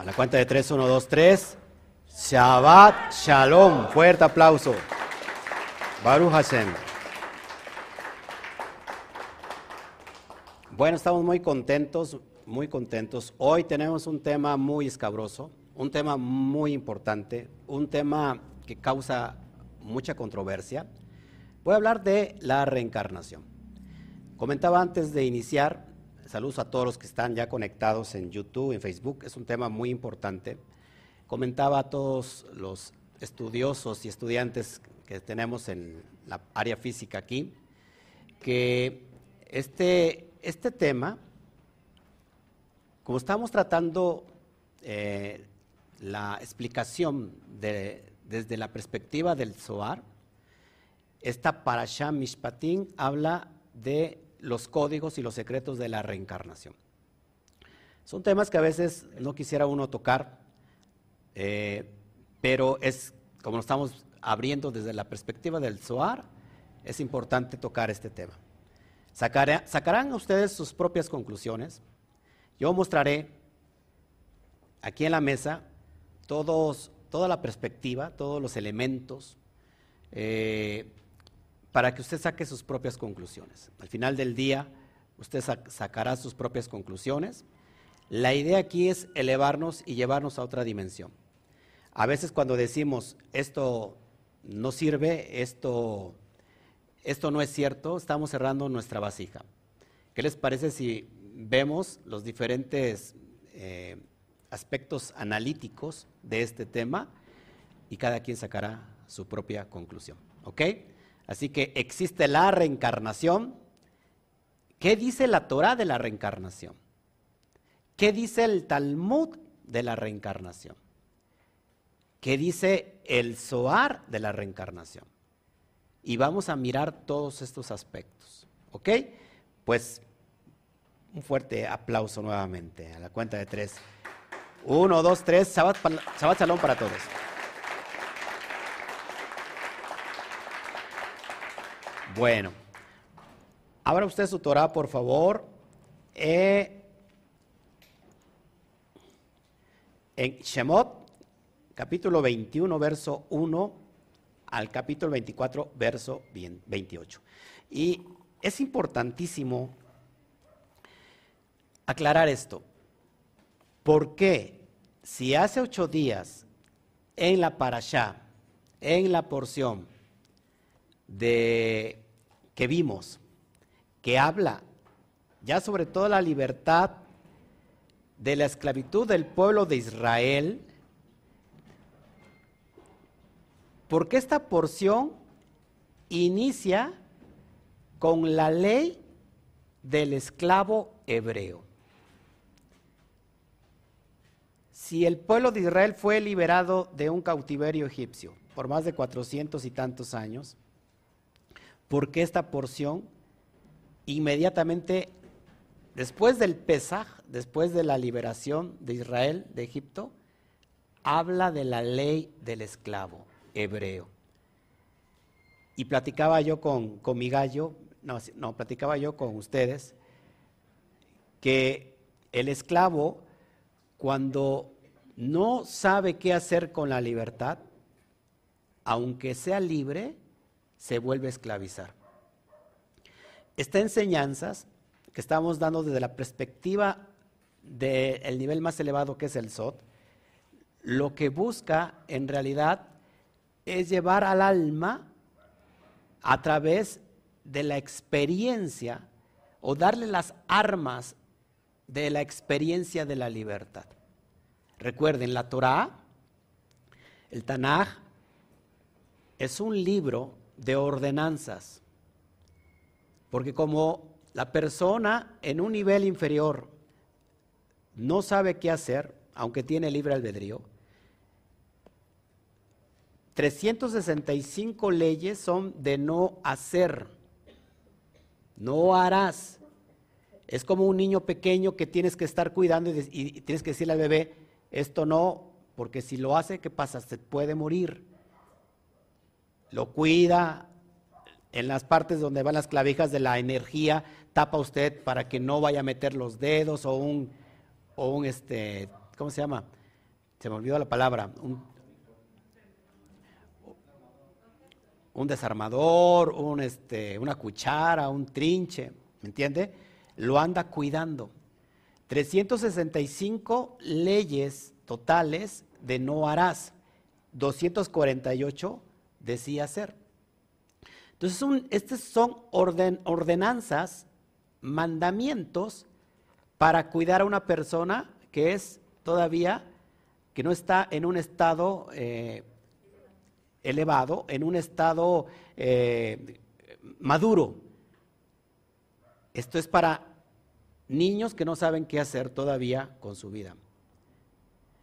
A la cuenta de tres, uno, dos, tres. Shabbat Shalom. Fuerte aplauso. Baruch Hashem. Bueno, estamos muy contentos, muy contentos. Hoy tenemos un tema muy escabroso, un tema muy importante, un tema que causa mucha controversia. Voy a hablar de la reencarnación. Comentaba antes de iniciar, saludos a todos los que están ya conectados en YouTube, en Facebook, es un tema muy importante. Comentaba a todos los estudiosos y estudiantes que tenemos en la área física aquí, que este, este tema, como estamos tratando eh, la explicación desde la perspectiva del Zohar, esta Parashah Mishpatim habla de los códigos y los secretos de la reencarnación. Son temas que a veces no quisiera uno tocar, eh, pero es como lo estamos abriendo desde la perspectiva del Zohar, es importante tocar este tema. sacarán ustedes sus propias conclusiones. Yo mostraré aquí en la mesa todos, toda la perspectiva, todos los elementos, eh, para que usted saque sus propias conclusiones. Al final del día, usted sacará sus propias conclusiones. La idea aquí es elevarnos y llevarnos a otra dimensión. A veces cuando decimos esto no sirve, esto, esto no es cierto, estamos cerrando nuestra vasija. ¿Qué les parece si vemos los diferentes eh, aspectos analíticos de este tema y cada quien sacará su propia conclusión? ¿Ok? Así que existe la reencarnación. ¿Qué dice la Torah de la reencarnación? ¿Qué dice el Talmud de la reencarnación? ¿Qué dice el Zohar de la reencarnación? Y vamos a mirar todos estos aspectos. ¿Ok? Pues un fuerte aplauso nuevamente a la cuenta de tres. Uno, dos, tres. Sabat, Salón para todos. Bueno, abra usted su Torah, por favor. Eh, en Shemot, capítulo 21, verso 1 al capítulo 24, verso 28. Y es importantísimo aclarar esto. ¿Por qué si hace ocho días en la parashá, en la porción de que vimos, que habla ya sobre toda la libertad de la esclavitud del pueblo de Israel, porque esta porción inicia con la ley del esclavo hebreo. Si el pueblo de Israel fue liberado de un cautiverio egipcio por más de cuatrocientos y tantos años, porque esta porción inmediatamente después del Pesaj, después de la liberación de Israel de Egipto, habla de la ley del esclavo hebreo. Y platicaba yo con, con mi gallo, no, no, platicaba yo con ustedes, que el esclavo, cuando no sabe qué hacer con la libertad, aunque sea libre, se vuelve a esclavizar. Esta enseñanzas que estamos dando desde la perspectiva del nivel más elevado que es el SOT, lo que busca en realidad es llevar al alma a través de la experiencia o darle las armas de la experiencia de la libertad. Recuerden, la Torah, el Tanaj, es un libro de ordenanzas. Porque como la persona en un nivel inferior no sabe qué hacer, aunque tiene libre albedrío, 365 leyes son de no hacer, no harás. Es como un niño pequeño que tienes que estar cuidando y, tienes que decirle al bebé, esto no, porque si lo hace, ¿qué pasa? Se puede morir lo cuida, en las partes donde van las clavijas de la energía, tapa usted para que no vaya a meter los dedos o un, o un este, ¿cómo se llama? se me olvidó la palabra, un, desarmador, un, este, una cuchara, un trinche, ¿me entiende? Lo anda cuidando. 365 leyes totales de no harás, 248 decía hacer. Entonces, estas son ordenanzas, mandamientos para cuidar a una persona que es todavía, que no está en un estado eh, elevado, en un estado eh, maduro. Esto es para niños que no saben qué hacer todavía con su vida.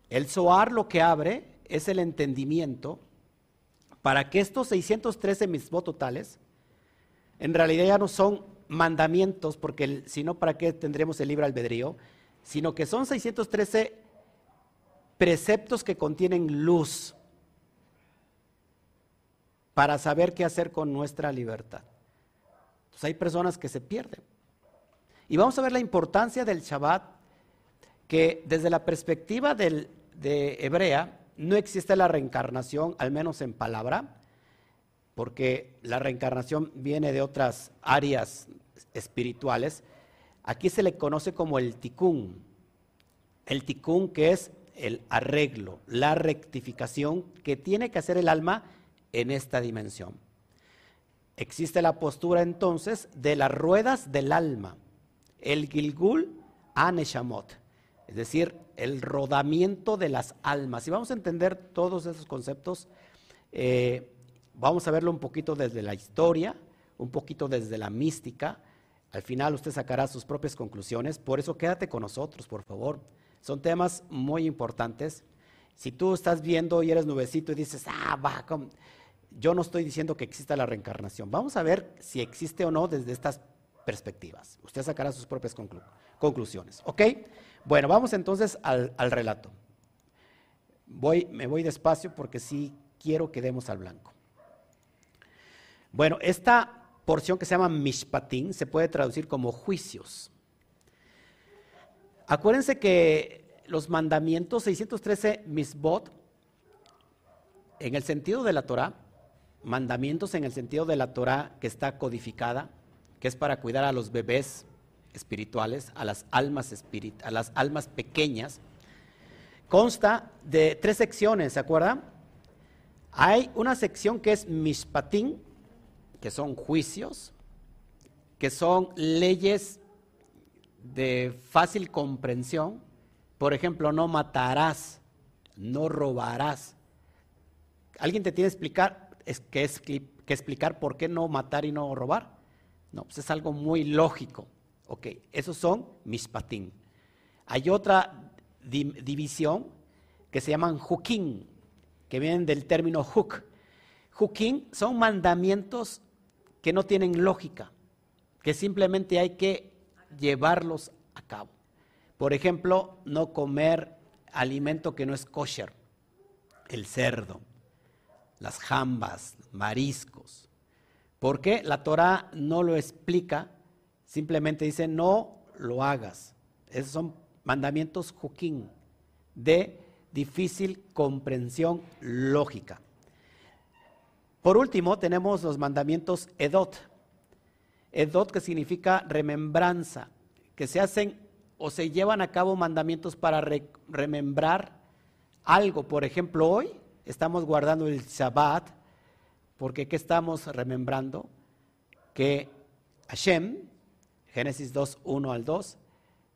El SOAR lo que abre es el entendimiento para que estos 613 mismos totales, en realidad ya no son mandamientos, porque si no, ¿para qué tendremos el libre albedrío? Sino que son 613 preceptos que contienen luz para saber qué hacer con nuestra libertad. Entonces hay personas que se pierden. Y vamos a ver la importancia del Shabbat, que desde la perspectiva de Hebrea, no existe la reencarnación, al menos en palabra, porque la reencarnación viene de otras áreas espirituales. Aquí se le conoce como el tikkun. El tikkun que es el arreglo, la rectificación que tiene que hacer el alma en esta dimensión. Existe la postura entonces de las ruedas del alma, el Gilgul Aneshamot, es decir, el rodamiento de las almas. Y vamos a entender todos esos conceptos, eh, vamos a verlo un poquito desde la historia, un poquito desde la mística. Al final usted sacará sus propias conclusiones, por eso quédate con nosotros, por favor. Son temas muy importantes. Si tú estás viendo y eres nubecito y dices, ah, va, yo no estoy diciendo que exista la reencarnación. Vamos a ver si existe o no desde estas perspectivas. Usted sacará sus propias conclusiones. ¿Ok? Bueno, vamos entonces al, relato. Voy, me voy despacio porque sí quiero que demos al blanco. Bueno, esta porción que se llama Mishpatín se puede traducir como juicios. Acuérdense que los mandamientos 613 Misbot, en el sentido de la Torah, mandamientos en el sentido de la Torah que está codificada, que es para cuidar a los bebés espirituales, a las almas, a las almas pequeñas, consta de tres secciones, ¿se acuerdan? Hay una sección que es mishpatín, que son juicios, que son leyes de fácil comprensión. Por ejemplo, no matarás, no robarás. ¿Alguien te tiene que explicar, que, que explicar por qué no matar y no robar? No, pues es algo muy lógico. Ok, esos son mishpatim. Hay otra división que se llaman hukim, que vienen del término huk. Hukim son mandamientos que no tienen lógica, que simplemente hay que llevarlos a cabo. Por ejemplo, no comer alimento que no es kosher, el cerdo, las jambas, mariscos. ¿Por qué? La Torah no lo explica Simplemente dice, no lo hagas. Esos son mandamientos juquín, de difícil comprensión lógica. Por último, tenemos los mandamientos edot. Edot que significa remembranza, que se hacen o se llevan a cabo mandamientos para remembrar algo. Por ejemplo, hoy estamos guardando el Shabbat, porque ¿qué estamos remembrando? Que Hashem, Génesis 2, 1 al 2,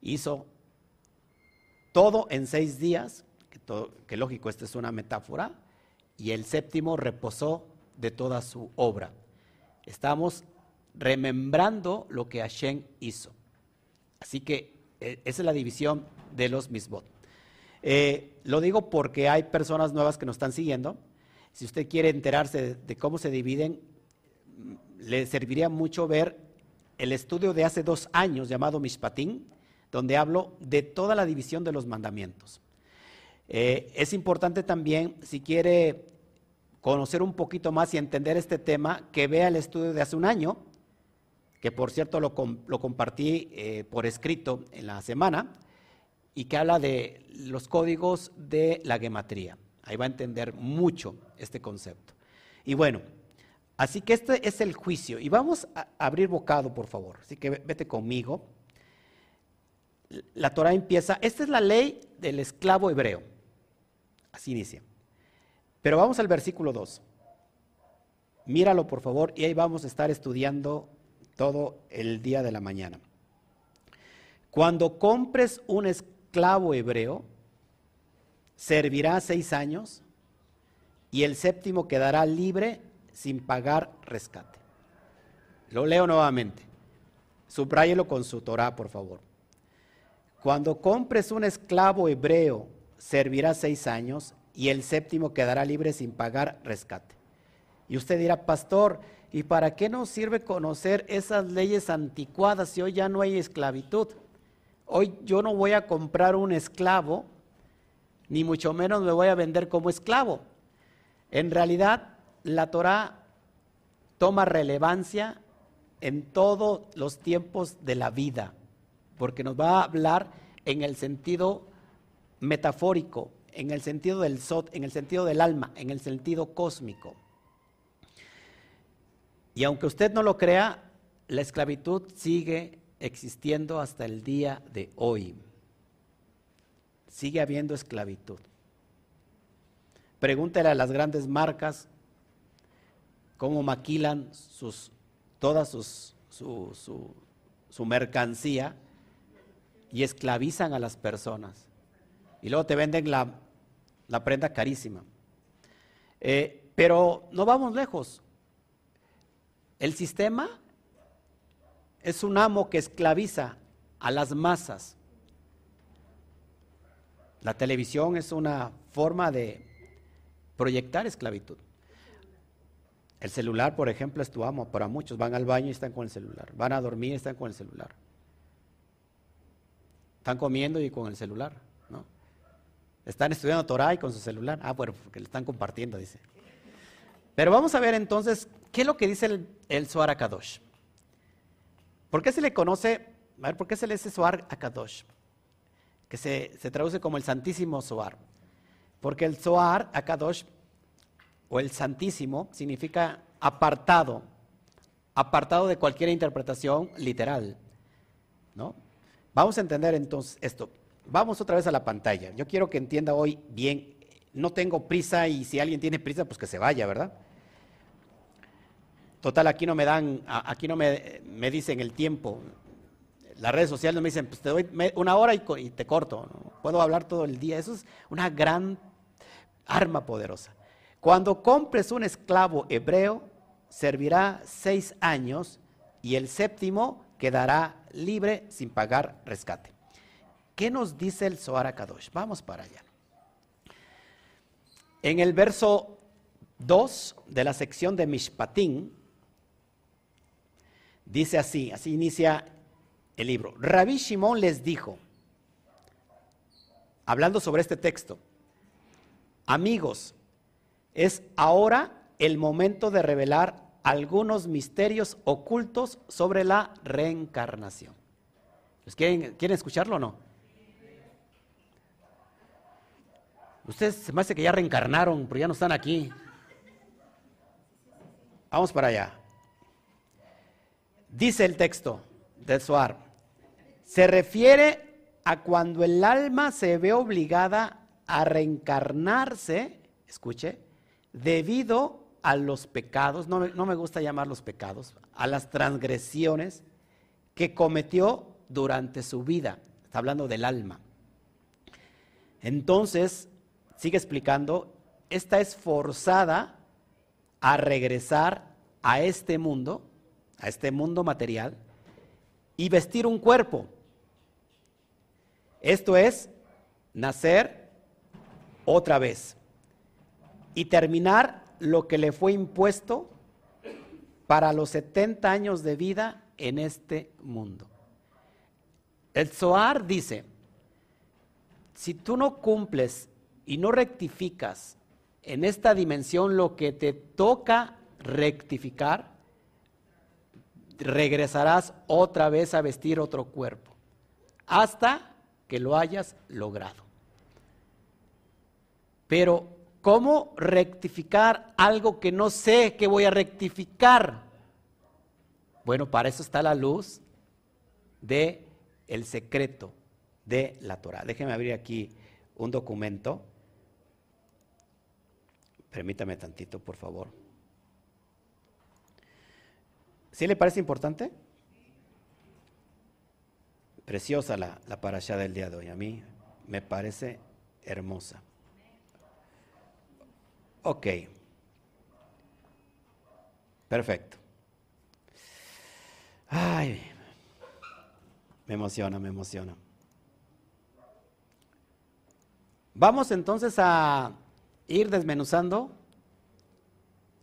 hizo todo en seis días, que, lógico, esta es una metáfora, y el séptimo reposó de toda su obra. Estamos remembrando lo que Hashem hizo. Así que e, esa es la división de los misbot. Eh, lo digo porque hay personas nuevas que nos están siguiendo. Si usted quiere enterarse de cómo se dividen, le serviría mucho ver el estudio de hace dos años llamado Mishpatín, donde hablo de toda la división de los mandamientos. Eh, es importante también, si quiere conocer un poquito más y entender este tema, que vea el estudio de hace un año, que por cierto lo, compartí eh, por escrito en la semana, y que habla de los códigos de la gematría. Ahí va a entender mucho este concepto. Y bueno, así que este es el juicio. Y vamos a abrir bocado, por favor. Así que vete conmigo. La Torah empieza, esta es la ley del esclavo hebreo. Así inicia. Pero vamos al versículo 2. Míralo, por favor, y ahí vamos a estar estudiando todo el día de la mañana. Cuando compres un esclavo hebreo, servirá seis años y el séptimo quedará libre sin pagar rescate. Lo leo nuevamente. Subráyelo con su Torah, por favor. Cuando compres un esclavo hebreo, servirá seis años y el séptimo quedará libre sin pagar rescate. Y usted dirá, pastor, ¿y para qué nos sirve conocer esas leyes anticuadas si hoy ya no hay esclavitud? Hoy yo no voy a comprar un esclavo, ni mucho menos me voy a vender como esclavo. En realidad, la Torah toma relevancia en todos los tiempos de la vida, porque nos va a hablar en el sentido metafórico, en el sentido del sot, en el sentido del alma, en el sentido cósmico. Y aunque usted no lo crea, la esclavitud sigue existiendo hasta el día de hoy. Sigue habiendo esclavitud. Pregúntele a las grandes marcas cómo maquilan sus, toda sus, su, su, mercancía y esclavizan a las personas. Y luego te venden la, la prenda carísima. Eh, pero no vamos lejos. El sistema es un amo que esclaviza a las masas. La televisión es una forma de proyectar esclavitud. El celular, por ejemplo, es tu amo. Para muchos van al baño y están con el celular. Van a dormir y están con el celular. Están comiendo y con el celular. ¿no? Están estudiando Torah y con su celular. Ah, bueno, porque lo están compartiendo, dice. Pero vamos a ver entonces qué es lo que dice el, el Zohar Kadosh. ¿Por qué se le conoce, a ver, por qué se le dice Zohar a Kadosh? Que se, traduce como el Santísimo Zohar. Porque el Zohar a Kadosh, o el Santísimo, significa apartado, apartado de cualquier interpretación literal. ¿no? Vamos a entender entonces esto. Vamos otra vez a la pantalla. Yo quiero que entienda hoy bien. No tengo prisa y si alguien tiene prisa, pues que se vaya, ¿verdad? Total, aquí no me dan, aquí no me, dicen el tiempo. Las redes sociales me dicen, pues te doy una hora y, te corto. Puedo hablar todo el día. Eso es una gran arma poderosa. Cuando compres un esclavo hebreo, servirá seis años y el séptimo quedará libre sin pagar rescate. ¿Qué nos dice el Zohar Kadosh? Vamos para allá. En el verso 2 de la sección de Mishpatim, Dice así, así inicia el libro. Rabí Shimon les dijo, hablando sobre este texto, amigos, es ahora el momento de revelar algunos misterios ocultos sobre la reencarnación. ¿Quieren, ¿Quieren escucharlo o no? Ustedes se me hace que ya reencarnaron, pero ya no están aquí. Vamos para allá. Dice el texto del Suar, se refiere a cuando el alma se ve obligada a reencarnarse, escuche, debido a los pecados, no, no me gusta llamar los pecados, a las transgresiones que cometió durante su vida. Está hablando del alma. Entonces, sigue explicando, esta es forzada a regresar a este mundo a este mundo material y vestir un cuerpo. Esto es nacer otra vez y terminar lo que le fue impuesto para los 70 años de vida en este mundo. El Zohar dice, si tú no cumples y no rectificas en esta dimensión lo que te toca rectificar, regresarás otra vez a vestir otro cuerpo, hasta que lo hayas logrado. Pero, ¿cómo rectificar algo que no sé que voy a rectificar? Bueno, para eso está la luz de el secreto de la Torah. Déjeme abrir aquí un documento. Permítame tantito, por favor. ¿Sí le parece importante? Preciosa la, la parasha del día de hoy. A mí me parece hermosa. Ok. Perfecto. Ay, me emociona, me emociona. Vamos entonces a ir desmenuzando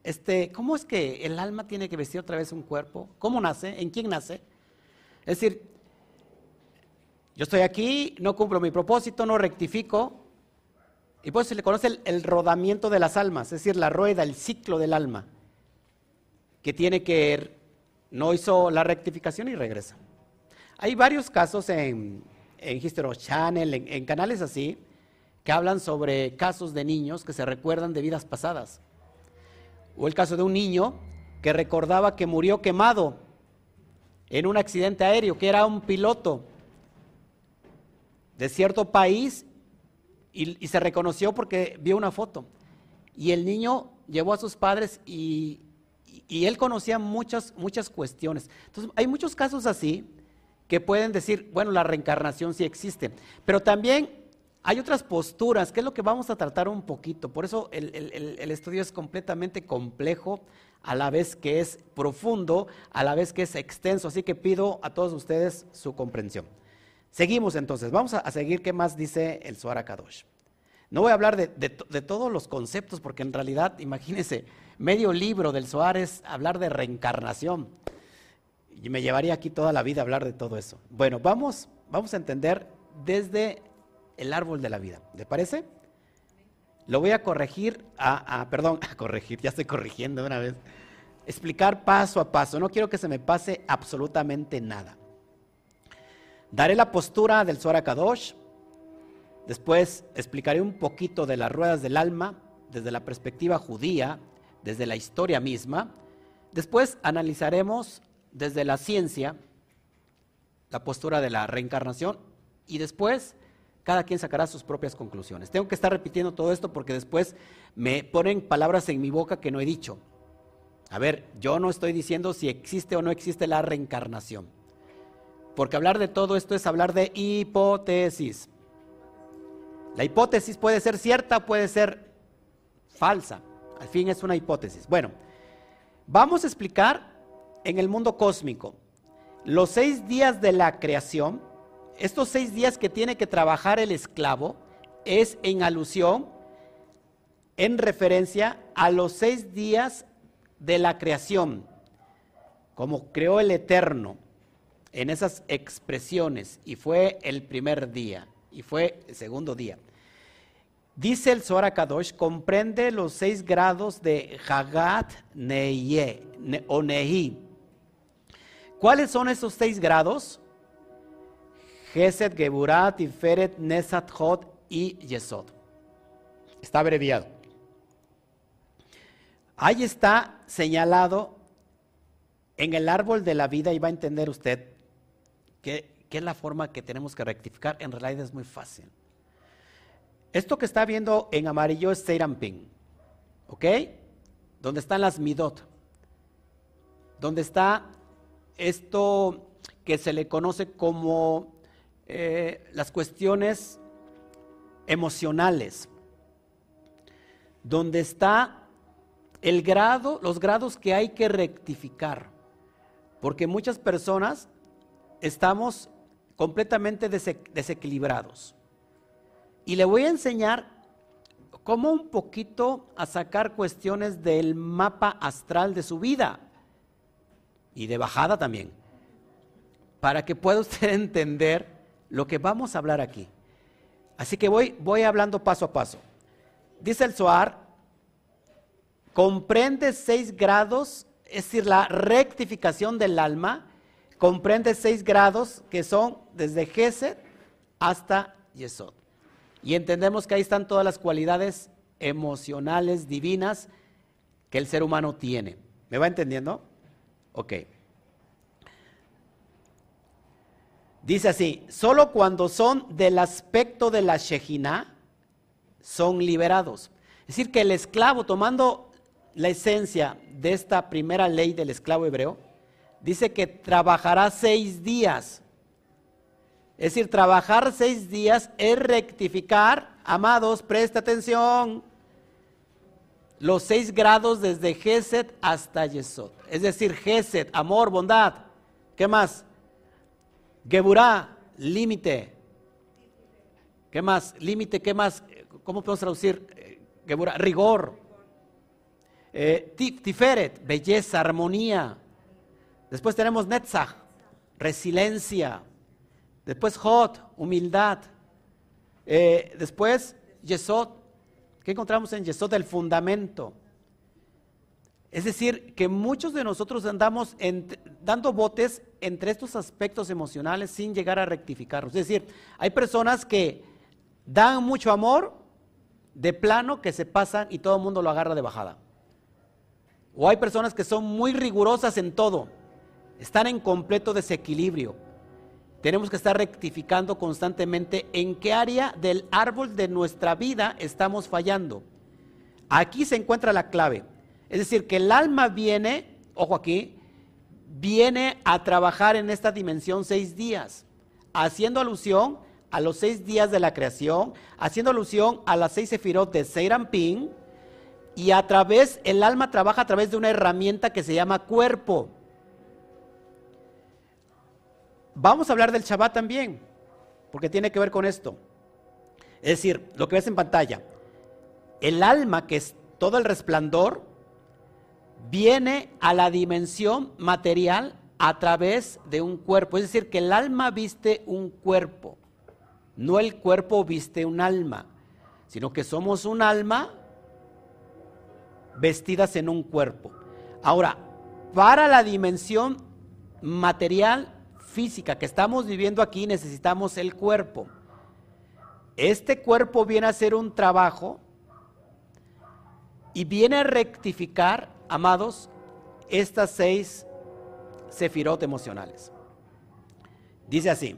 este, ¿cómo es que el alma tiene que vestir otra vez un cuerpo? ¿Cómo nace? ¿En quién nace? Es decir, yo estoy aquí, no cumplo mi propósito, no rectifico, y pues se le conoce el, rodamiento de las almas, es decir, la rueda, el ciclo del alma, que tiene que, no hizo la rectificación y regresa. Hay varios casos en, en History Channel, en, en canales así, que hablan sobre casos de niños que se recuerdan de vidas pasadas. O el caso de un niño que recordaba que murió quemado en un accidente aéreo, que era un piloto de cierto país y, se reconoció porque vio una foto. Y el niño llevó a sus padres y, él conocía muchas, muchas cuestiones. Entonces, hay muchos casos así que pueden decir, bueno, la reencarnación sí existe, pero también hay otras posturas, que es lo que vamos a tratar un poquito. Por eso el, estudio es completamente complejo, a la vez que es profundo, a la vez que es extenso. Así que pido a todos ustedes su comprensión. Seguimos entonces, vamos a, seguir qué más dice el Suara Kadosh. No voy a hablar de, todos los conceptos, porque en realidad, imagínense, medio libro del Suárez hablar de reencarnación. Y me llevaría aquí toda la vida a hablar de todo eso. Bueno, vamos, vamos a entender desde el árbol de la vida. ¿Le parece? Lo voy a corregir, a, perdón, a corregir, ya estoy corrigiendo una vez. Explicar paso a paso. No quiero que se me pase absolutamente nada. Daré la postura del Zohar Kadosh. Después explicaré un poquito de las ruedas del alma desde la perspectiva judía, desde la historia misma. Después analizaremos desde la ciencia la postura de la reencarnación y después cada quien sacará sus propias conclusiones. Tengo que estar repitiendo todo esto porque después me ponen palabras en mi boca que no he dicho. A ver, yo no estoy diciendo si existe o no existe la reencarnación. Porque hablar de todo esto es hablar de hipótesis. La hipótesis puede ser cierta, puede ser falsa. Al fin es una hipótesis. Bueno, vamos a explicar en el mundo cósmico los seis días de la creación estos seis días que tiene que trabajar el esclavo es en alusión, en referencia a los seis días de la creación, como creó el Eterno en esas expresiones, y fue el primer día, y fue el segundo día. Dice el Zohar Kadosh, comprende los seis grados de Hagat Neye o Nehi. ¿Cuáles son esos seis grados? Geset, Geburat, Tiferet, Nesat, Hod y Yesod. Está abreviado. Ahí está señalado en el árbol de la vida y va a entender usted que, es la forma que tenemos que rectificar. En realidad es muy fácil. Esto que está viendo en amarillo es Seiramping, ¿ok? Donde están las Midot. Donde está esto que se le conoce como eh, las cuestiones emocionales, donde está el grado, los grados que hay que rectificar, porque muchas personas estamos completamente desequilibrados. Y le voy a enseñar cómo un poquito a sacar cuestiones del mapa astral de su vida y de bajada también, para que pueda usted entender lo que vamos a hablar aquí. Así que voy, voy hablando paso a paso. Dice el Zohar, comprende seis grados, es decir, la rectificación del alma, comprende seis grados que son desde Geset hasta Yesod. Y entendemos que ahí están todas las cualidades emocionales, divinas, que el ser humano tiene. ¿Me va entendiendo? Ok. Dice así, solo cuando son del aspecto de la Shejina son liberados. Es decir, que el esclavo, tomando la esencia de esta primera ley del esclavo hebreo, dice que trabajará seis días. Es decir, trabajar seis días es rectificar, amados, presta atención, los seis grados desde Geset hasta Yesod. Es decir, Geset, amor, bondad. ¿Qué más? Geburá, límite. ¿Qué más? Límite, ¿qué más? ¿Cómo podemos traducir? Eh, Geburá, rigor. Eh, tiferet, belleza, armonía. Después tenemos Netzach, resiliencia. Después Hot, humildad. Eh, después Yesod, ¿Qué encontramos en Yesod? El fundamento. Es decir, que muchos de nosotros andamos dando botes entre estos aspectos emocionales sin llegar a rectificarlos. Es decir, hay personas que dan mucho amor de plano que se pasan y todo el mundo lo agarra de bajada. O hay personas que son muy rigurosas en todo, están en completo desequilibrio. Tenemos que estar rectificando constantemente en qué área del árbol de nuestra vida estamos fallando. Aquí se encuentra la clave. Es decir, que el alma viene, ojo aquí, viene a trabajar en esta dimensión seis días, haciendo alusión a los seis días de la creación, haciendo alusión a las seis sefirot de Seirampin, y a través, el alma trabaja a través de una herramienta que se llama cuerpo. Vamos a hablar del Shabbat también, porque tiene que ver con esto. Es decir, lo que ves en pantalla, el alma que es todo el resplandor, viene a la dimensión material a través de un cuerpo. Es decir, que el alma viste un cuerpo, no el cuerpo viste un alma, sino que somos un alma vestidas en un cuerpo. Ahora, para la dimensión material física que estamos viviendo aquí necesitamos el cuerpo. Este cuerpo viene a hacer un trabajo y viene a rectificar, amados, estas seis sefirot emocionales. Dice así,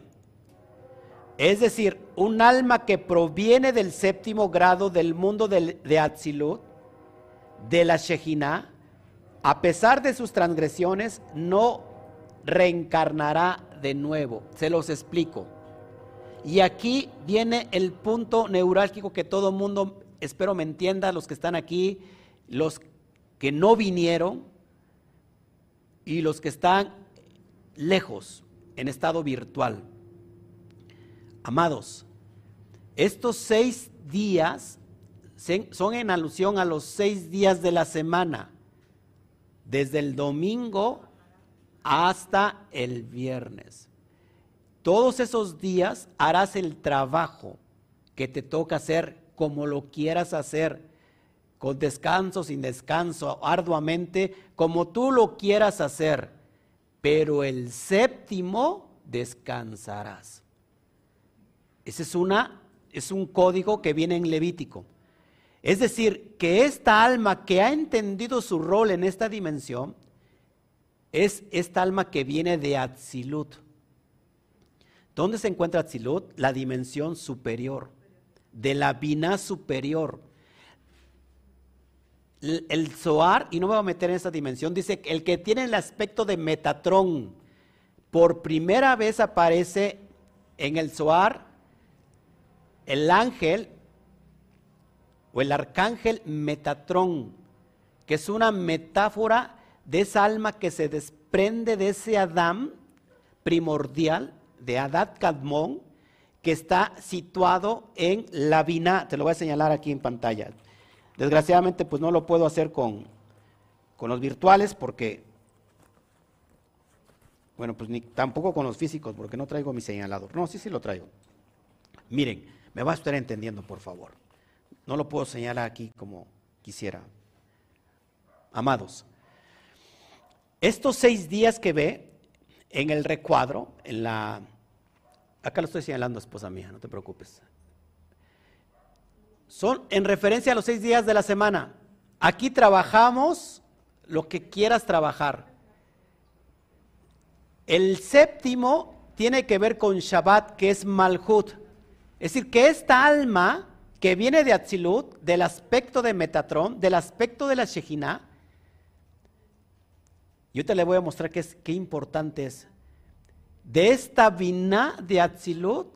es decir, un alma que proviene del séptimo grado del mundo de, de Atzilut, de la Shejina, a pesar de sus transgresiones, no reencarnará de nuevo. Se los explico. Y aquí viene el punto neurálgico que todo mundo, espero me entienda, los que están aquí, los que no vinieron y los que están lejos, en estado virtual. Amados, estos seis días son en alusión a los seis días de la semana, desde el domingo hasta el viernes. Todos esos días harás el trabajo que te toca hacer como lo quieras hacer, con descanso, sin descanso, arduamente, como tú lo quieras hacer. Pero el séptimo descansarás. Ese es una es un código que viene en Levítico. Es decir, que esta alma que ha entendido su rol en esta dimensión es esta alma que viene de Atzilut. ¿Dónde se encuentra Atzilut? La dimensión superior, de la Binah superior. El Zohar, y no me voy a meter en esa dimensión, dice el que tiene el aspecto de Metatrón, por primera vez aparece en el Zohar el ángel o el arcángel Metatrón, que es una metáfora de esa alma que se desprende de ese Adán primordial, de Adad Kadmon, que está situado en la Vina. Te lo voy a señalar aquí en pantalla. Desgraciadamente, pues no lo puedo hacer con, con los virtuales porque, bueno, pues ni tampoco con los físicos porque no traigo mi señalador. No, sí, sí lo traigo. Miren, me va a estar entendiendo, por favor. No lo puedo señalar aquí como quisiera. Amados, estos seis días que ve en el recuadro, en la, Acá lo estoy señalando, esposa mía, no te preocupes. Son en referencia a los seis días de la semana. Aquí trabajamos lo que quieras trabajar. El séptimo tiene que ver con Shabbat, que es Malhut. Es decir, que esta alma que viene de Atzilut, del aspecto de Metatron, del aspecto de la Shejina, yo te le voy a mostrar qué, es, qué importante es. De esta vina de Atzilut,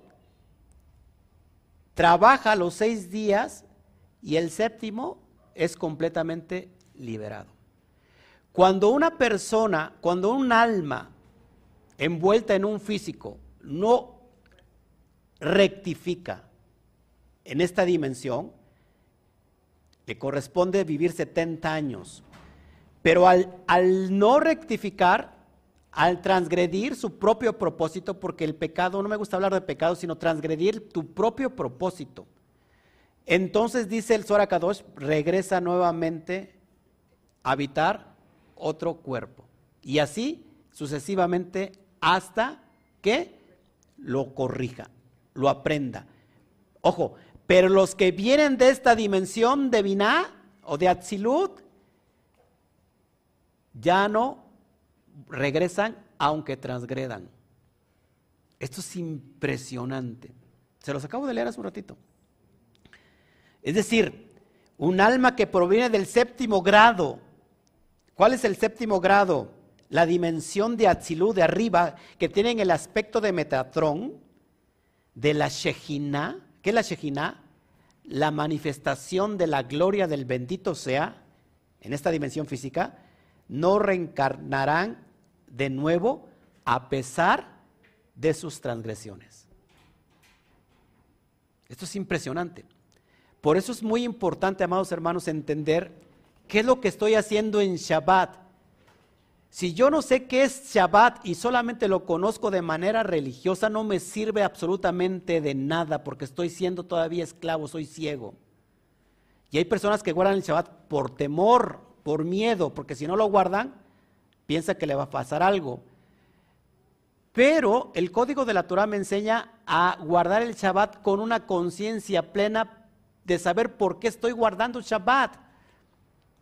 trabaja los seis días y el séptimo es completamente liberado. Cuando una persona, cuando un alma envuelta en un físico no rectifica en esta dimensión, le corresponde vivir 70 años. Pero al, no rectificar, al transgredir su propio propósito, porque el pecado, no me gusta hablar de pecado, sino transgredir tu propio propósito. Entonces dice el Zohar Kadosh, regresa nuevamente a habitar otro cuerpo. Y así sucesivamente hasta que lo corrija, lo aprenda. Ojo, pero los que vienen de esta dimensión de Binah o de Atzilut, ya no regresan aunque transgredan. Esto es impresionante. Se los acabo de leer hace un ratito. Es decir, un alma que proviene del séptimo grado. ¿Cuál es el séptimo grado? La dimensión de Atzilut de arriba, que tienen el aspecto de Metatrón, de la Shejina. ¿Qué es la Shejina? La manifestación de la gloria del bendito sea, en esta dimensión física, no reencarnarán de nuevo a pesar de sus transgresiones. Esto es impresionante. Por eso es muy importante, amados hermanos, entender qué es lo que estoy haciendo en Shabbat. Si yo no sé qué es Shabbat y solamente lo conozco de manera religiosa, no me sirve absolutamente de nada porque estoy siendo todavía esclavo, soy ciego. Y hay personas que guardan el Shabbat por temor, por miedo, porque si no lo guardan, piensa que le va a pasar algo. Pero el código de la Torah me enseña a guardar el Shabbat con una conciencia plena de saber por qué estoy guardando Shabbat.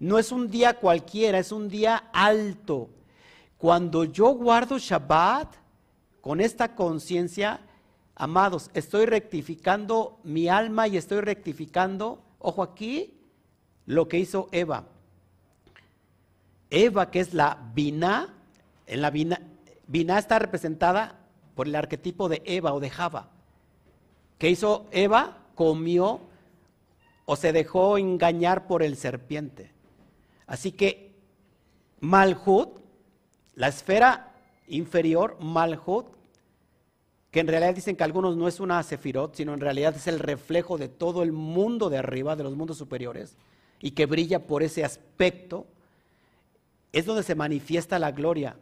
No es un día cualquiera, es un día alto. Cuando yo guardo Shabbat con esta conciencia, amados, estoy rectificando mi alma y estoy rectificando, ojo aquí, lo que hizo Eva. Eva, que es la Biná, en la Biná, está representada por el arquetipo de Eva o de Java. ¿Qué hizo Eva? Comió o se dejó engañar por el serpiente. Así que Malhut, la esfera inferior, Malhut, que en realidad dicen que algunos no es una sefirot, sino en realidad es el reflejo de todo el mundo de arriba, de los mundos superiores, y que brilla por ese aspecto, es donde se manifiesta la gloria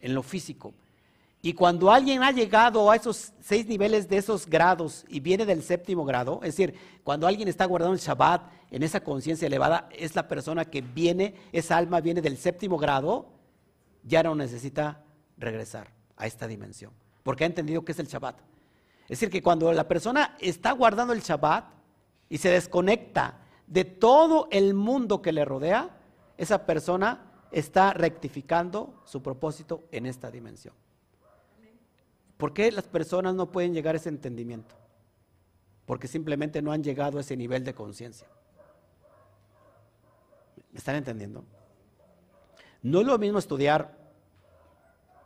en lo físico. Y cuando alguien ha llegado a esos seis niveles de esos grados y viene del séptimo grado, es decir, cuando alguien está guardando el Shabbat en esa conciencia elevada, es la persona que viene, esa alma viene del séptimo grado, ya no necesita regresar a esta dimensión, porque ha entendido que es el Shabbat. Es decir, que cuando la persona está guardando el Shabbat y se desconecta de todo el mundo que le rodea, esa persona está rectificando su propósito en esta dimensión. ¿Por qué las personas no pueden llegar a ese entendimiento? Porque simplemente no han llegado a ese nivel de conciencia. ¿Me están entendiendo? No es lo mismo estudiar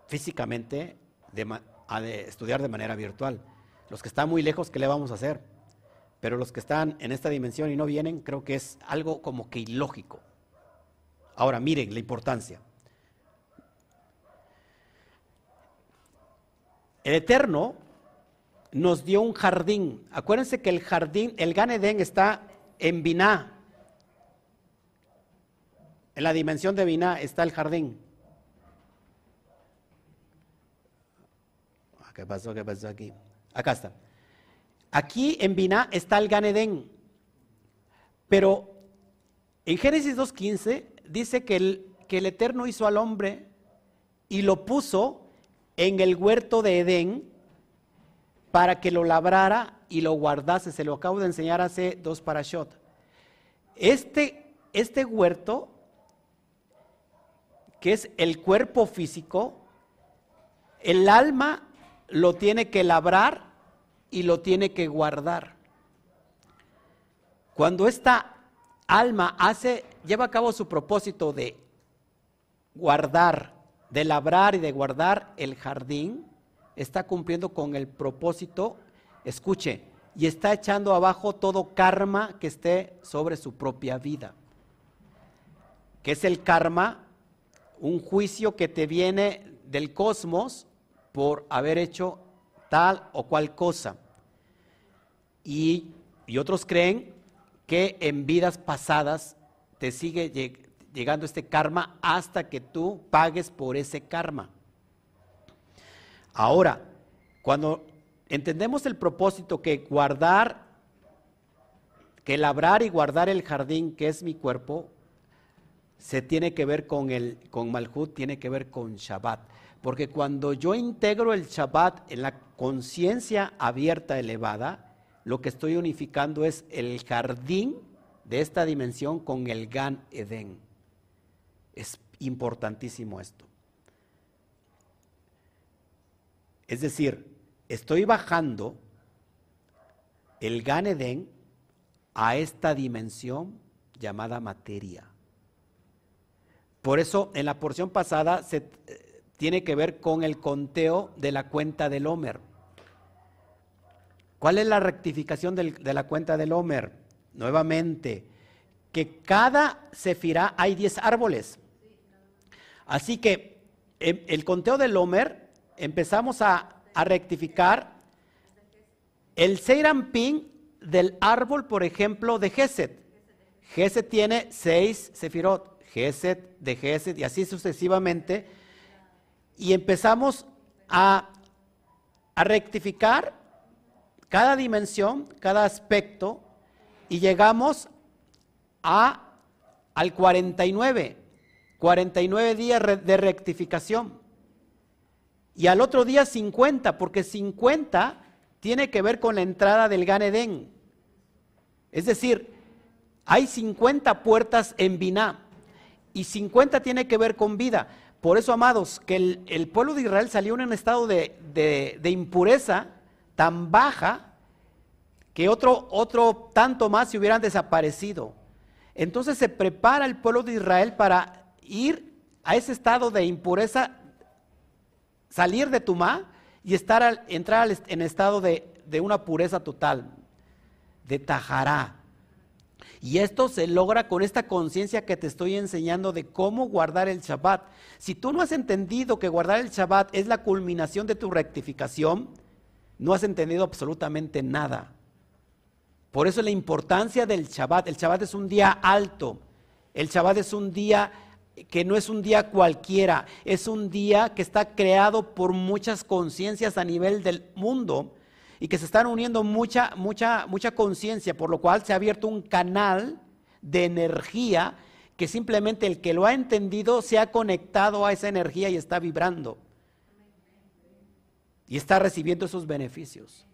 físicamente, de, estudiar de manera virtual. Los que están muy lejos, ¿qué le vamos a hacer? Pero los que están en esta dimensión y no vienen, creo que es algo como que ilógico. Ahora, miren la importancia. El Eterno nos dio un jardín. Acuérdense que el jardín, el Gan está en Biná. En la dimensión de Biná está el jardín. Ah, ¿Qué pasó? ¿Qué pasó aquí? Acá está. Aquí en Biná está el Gan Pero en Génesis 2.15 dice que el, que el Eterno hizo al hombre y lo puso en el huerto de Edén para que lo labrara y lo guardase. Se lo acabo de enseñar hace dos parashot. Este, este huerto, que es el cuerpo físico, el alma lo tiene que labrar y lo tiene que guardar. Cuando esta alma hace, lleva a cabo su propósito de guardar, de labrar y de guardar el jardín, está cumpliendo con el propósito, escuche, y está echando abajo todo karma que esté sobre su propia vida. ¿Qué es el karma? Un juicio que te viene del cosmos por haber hecho tal o cual cosa. Y, y otros creen que en vidas pasadas te sigue llegando este karma hasta que tú pagues por ese karma. Ahora, cuando entendemos el propósito que guardar, que labrar y guardar el jardín que es mi cuerpo, se tiene que ver con el con Malhut, tiene que ver con Shabbat, porque cuando yo integro el Shabbat en la conciencia abierta elevada, lo que estoy unificando es el jardín de esta dimensión con el Gan Eden. Es importantísimo esto. Es decir, estoy bajando el Gan Eden a esta dimensión llamada materia. Por eso en la porción pasada se eh, tiene que ver con el conteo de la cuenta del Homer. ¿Cuál es la rectificación de la cuenta del Homer? Nuevamente, que cada sefirá hay 10 árboles. Así que em, el conteo del Homer empezamos a, rectificar el Seirampín del árbol, por ejemplo, de Geset. Geset tiene seis sefirot, Geset de Geset y así sucesivamente. Y empezamos a rectificar cada dimensión, cada aspecto, y llegamos a, al 49, 49 días de rectificación. Y al otro día 50, porque 50 tiene que ver con la entrada del Gan Eden. Es decir, hay 50 puertas en Biná y 50 tiene que ver con vida. Por eso, amados, que el, pueblo de Israel salió en un estado de, de, impureza tan baja que otro, otro tanto más se hubieran desaparecido. Entonces se prepara el pueblo de Israel para ir a ese estado de impureza salir de Tumá y estar entrar en estado de, una pureza total, de Tajará. Y esto se logra con esta conciencia que te estoy enseñando de cómo guardar el Shabbat. Si tú no has entendido que guardar el Shabbat es la culminación de tu rectificación, no has entendido absolutamente nada. Por eso la importancia del Shabbat. El Shabbat es un día alto. El Shabbat es un día que no es un día cualquiera, es un día que está creado por muchas conciencias a nivel del mundo y que se están uniendo mucha, mucha, mucha conciencia, por lo cual se ha abierto un canal de energía que simplemente el que lo ha entendido se ha conectado a esa energía y está vibrando. Y está recibiendo esos beneficios.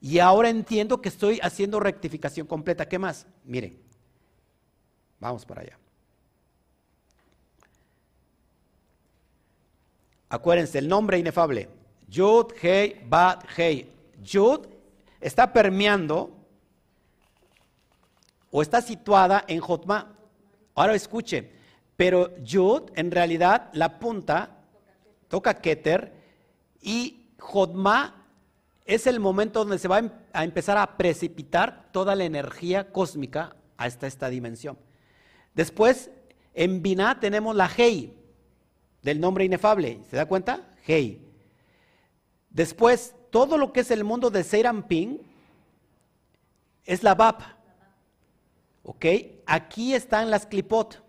Y ahora entiendo que estoy haciendo rectificación completa. ¿Qué más? Miren, vamos para allá. Acuérdense, el nombre inefable. Yud, Hei, Bat, Hei. Yud está permeando o está situada en Jotma. Ahora escuche, pero Yud en realidad la punta toca Keter y Jotma es el momento donde se va em, a empezar a precipitar toda la energía cósmica hasta esta dimensión. Después, en Binah tenemos la Hei, del nombre inefable. ¿Se da cuenta? Hey. Después, todo lo que es el mundo de Seramping es la VAP. ¿Ok? Aquí están las clipot.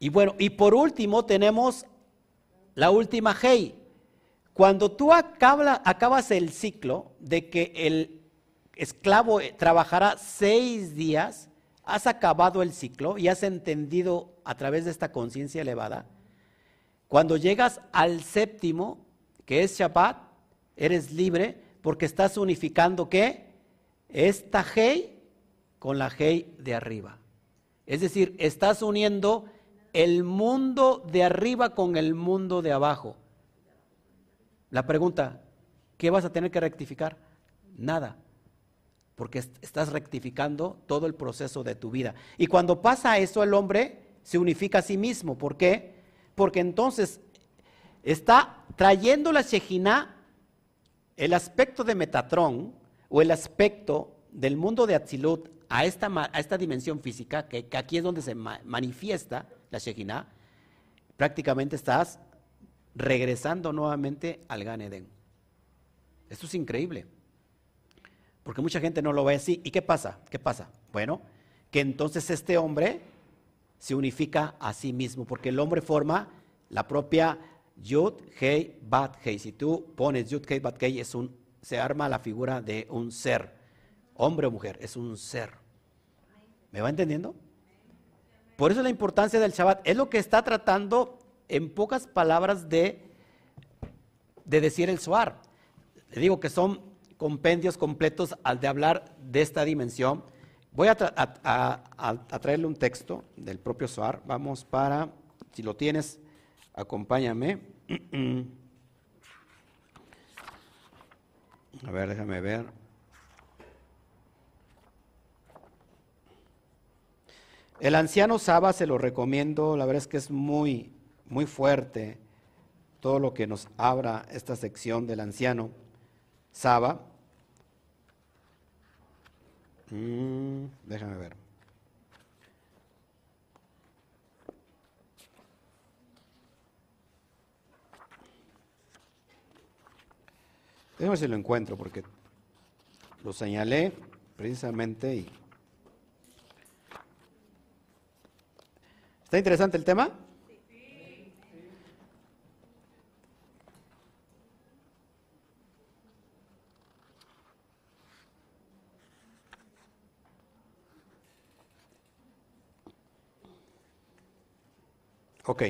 Y bueno, y por último tenemos la última Hey. Cuando tú acabas el ciclo de que el esclavo trabajará seis días, has acabado el ciclo y has entendido a través de esta conciencia elevada, cuando llegas al séptimo, que es Shabbat, eres libre porque estás unificando qué? Esta Hei con la Hei de arriba. Es decir, estás uniendo el mundo de arriba con el mundo de abajo. La pregunta, ¿qué vas a tener que rectificar? Nada, porque estás rectificando todo el proceso de tu vida. Y cuando pasa eso, el hombre se unifica a sí mismo. ¿Por qué? Porque entonces está trayendo la Shejina el aspecto de Metatrón o el aspecto del mundo de Atzilut a esta, a esta dimensión física, que, aquí es donde se manifiesta la Shejina, prácticamente estás regresando nuevamente al Gan Eden. Esto es increíble. Porque mucha gente no lo ve así. ¿Y qué pasa? ¿Qué pasa? Bueno, que entonces este hombre se unifica a sí mismo, porque el hombre forma la propia Yud, Hei, Bat, Hei. Si tú pones Yud, Hei, Bat, Hei, es un, se arma la figura de un ser. Hombre o mujer, es un ser. ¿Me va entendiendo? Por eso la importancia del Shabbat. Es lo que está tratando en pocas palabras de, de decir el Suar. Le digo que son compendios completos al de hablar de esta dimensión. Voy a, a traerle un texto del propio Suar. Vamos para, si lo tienes, Acompáñame. A ver, déjame ver. El anciano Saba se lo recomiendo, la verdad es que es muy, muy fuerte todo lo que nos abra esta sección del anciano Saba. Mm, déjame ver. Déjame ver si lo encuentro porque lo señalé precisamente y... ¿Está interesante el tema? Ok.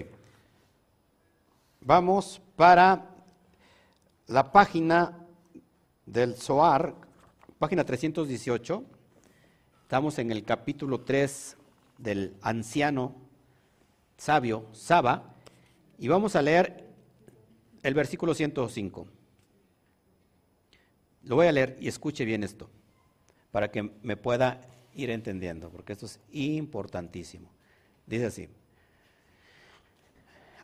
Vamos para la página del Zohar, página 318, estamos en el capítulo 3 del anciano sabio, Saba, y vamos a leer el versículo 105. Lo voy a leer y escuche bien esto, para que me pueda ir entendiendo, porque esto es importantísimo. Dice así,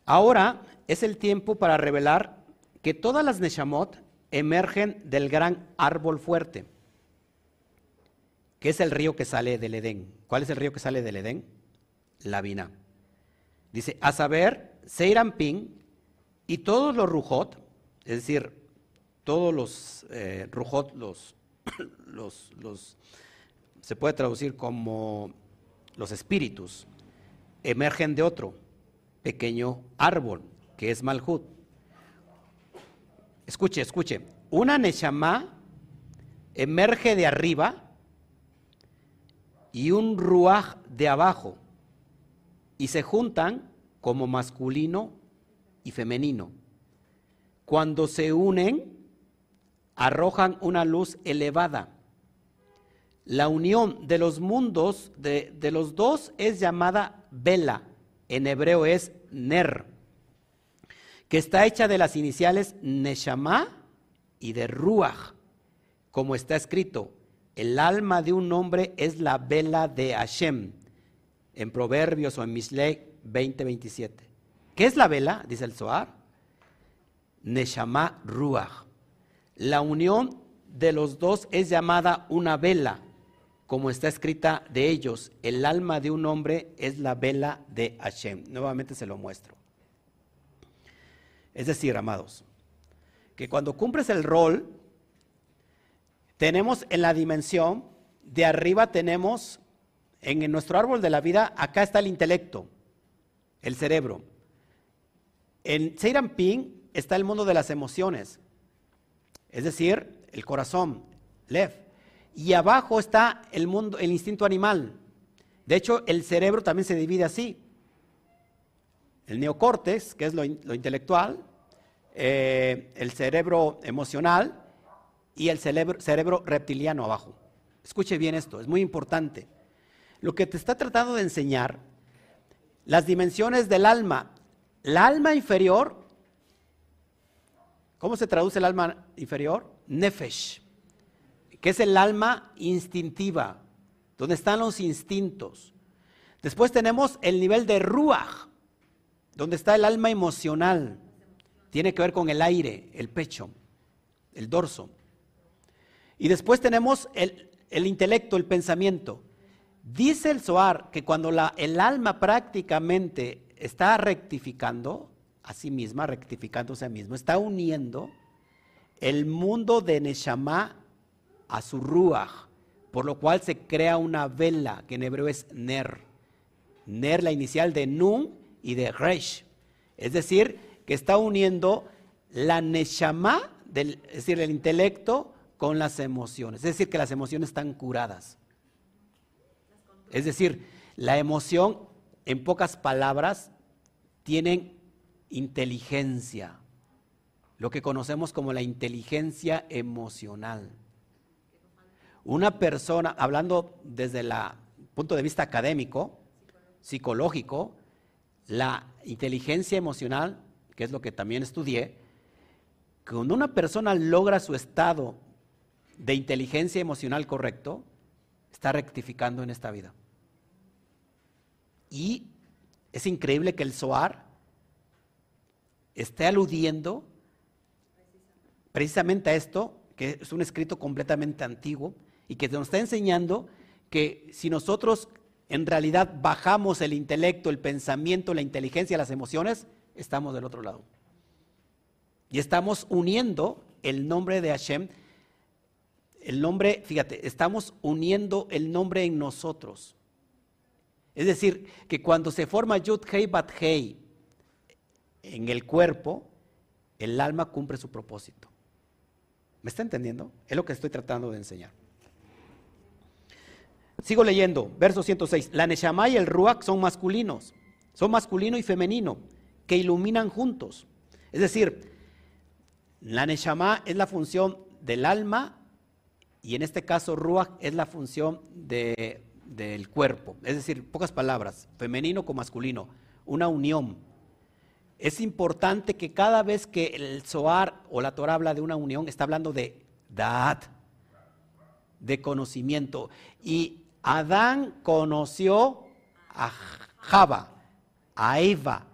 ahora es el tiempo para revelar que todas las Neshamot emergen del gran árbol fuerte, que es el río que sale del Edén. ¿Cuál es el río que sale del Edén? La Vina. Dice, a saber, Seirampin y todos los Rujot, es decir, todos los eh, Rujot, los, los, los, se puede traducir como los espíritus, emergen de otro pequeño árbol, que es Malhut. Escuche, escuche. Una Neshama emerge de arriba y un Ruach de abajo y se juntan como masculino y femenino. Cuando se unen, arrojan una luz elevada. La unión de los mundos de, de los dos es llamada vela, en hebreo es ner que está hecha de las iniciales Neshama y de Ruach, como está escrito, el alma de un hombre es la vela de Hashem, en Proverbios o en Misley 20:27. ¿Qué es la vela? Dice el Zohar. Neshama Ruach. La unión de los dos es llamada una vela, como está escrita de ellos. El alma de un hombre es la vela de Hashem. Nuevamente se lo muestro. Es decir, amados, que cuando cumples el rol, tenemos en la dimensión, de arriba tenemos, en nuestro árbol de la vida, acá está el intelecto, el cerebro. En Ping está el mundo de las emociones, es decir, el corazón, Lev. Y abajo está el mundo, el instinto animal. De hecho, el cerebro también se divide así. El neocórtex, que es lo, intelectual, eh, el cerebro emocional y el cerebro, cerebro reptiliano abajo. Escuche bien esto, es muy importante. Lo que te está tratando de enseñar, las dimensiones del alma. La alma inferior, ¿cómo se traduce el alma inferior? Nefesh, que es el alma instintiva, donde están los instintos. Después tenemos el nivel de Ruach, donde está el alma emocional. Tiene que ver con el aire, el pecho, el dorso. Y después tenemos el, intelecto, el pensamiento. Dice el Zohar que cuando el alma prácticamente está rectificando a sí misma, rectificándose a sí mismo, está uniendo el mundo de Neshama a su Ruach, por lo cual se crea una vela, que en hebreo es Ner. Ner, la inicial de Nun y de Resh. Es decir, que está uniendo la Neshama, es decir, el intelecto, con las emociones. Es decir, que las emociones están curadas. Es decir, la emoción, en pocas palabras, tienen inteligencia, lo que conocemos como la inteligencia emocional. Una persona, hablando desde el punto de vista académico, psicológico, la inteligencia emocional, que es lo que también estudié, cuando una persona logra su estado de inteligencia emocional correcto, está rectificando en esta vida. Y es increíble que el SOAR esté aludiendo precisamente a esto, que es un escrito completamente antiguo y que nos está enseñando que si nosotros en realidad bajamos el intelecto, el pensamiento, la inteligencia, las emociones, estamos del otro lado. Y estamos uniendo el nombre de Hashem, el nombre, fíjate, estamos uniendo el nombre en nosotros. Es decir, que cuando se forma Yud Hei Bat Hei en el cuerpo, el alma cumple su propósito. ¿Me está entendiendo? Es lo que estoy tratando de enseñar. Sigo leyendo, verso 106. La Neshama y el Ruach son masculinos, son masculino y femenino, que iluminan juntos. Es decir, la Neshama es la función del alma y en este caso Ruach es la función del cuerpo. Es decir, pocas palabras, femenino con masculino, una unión. Es importante que cada vez que el Zohar o la Torah habla de una unión, está hablando de Da'at, de conocimiento. Y Adán conoció a Java, a Eva.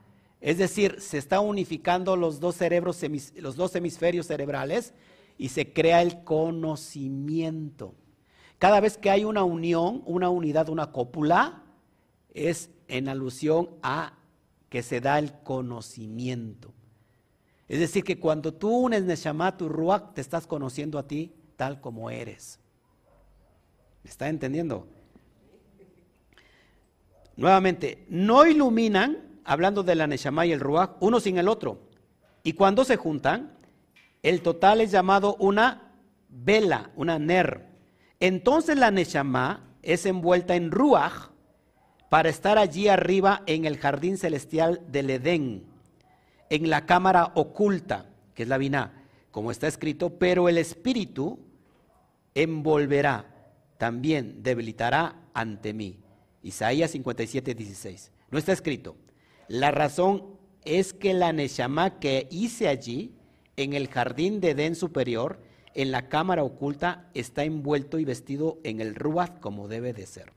Es decir, se están unificando los dos cerebros, los dos hemisferios cerebrales y se crea el conocimiento. Cada vez que hay una unión, una unidad, una cópula, es en alusión a que se da el conocimiento. Es decir, que cuando tú unes Neshama, tu Ruach, te estás conociendo a ti tal como eres. ¿Me está entendiendo? Nuevamente, no iluminan, hablando de la Neshama y el Ruach, uno sin el otro. Y cuando se juntan, el total es llamado una vela, una ner. Entonces la Neshama es envuelta en Ruach para estar allí arriba en el jardín celestial del Edén, en la cámara oculta, que es la Biná, como está escrito, pero el espíritu envolverá, también debilitará ante mí. Isaías 57, 16. No está escrito. La razón es que la Neshama que hice allí, en el jardín de Edén superior, en la cámara oculta, está envuelto y vestido en el Ruach como debe de ser.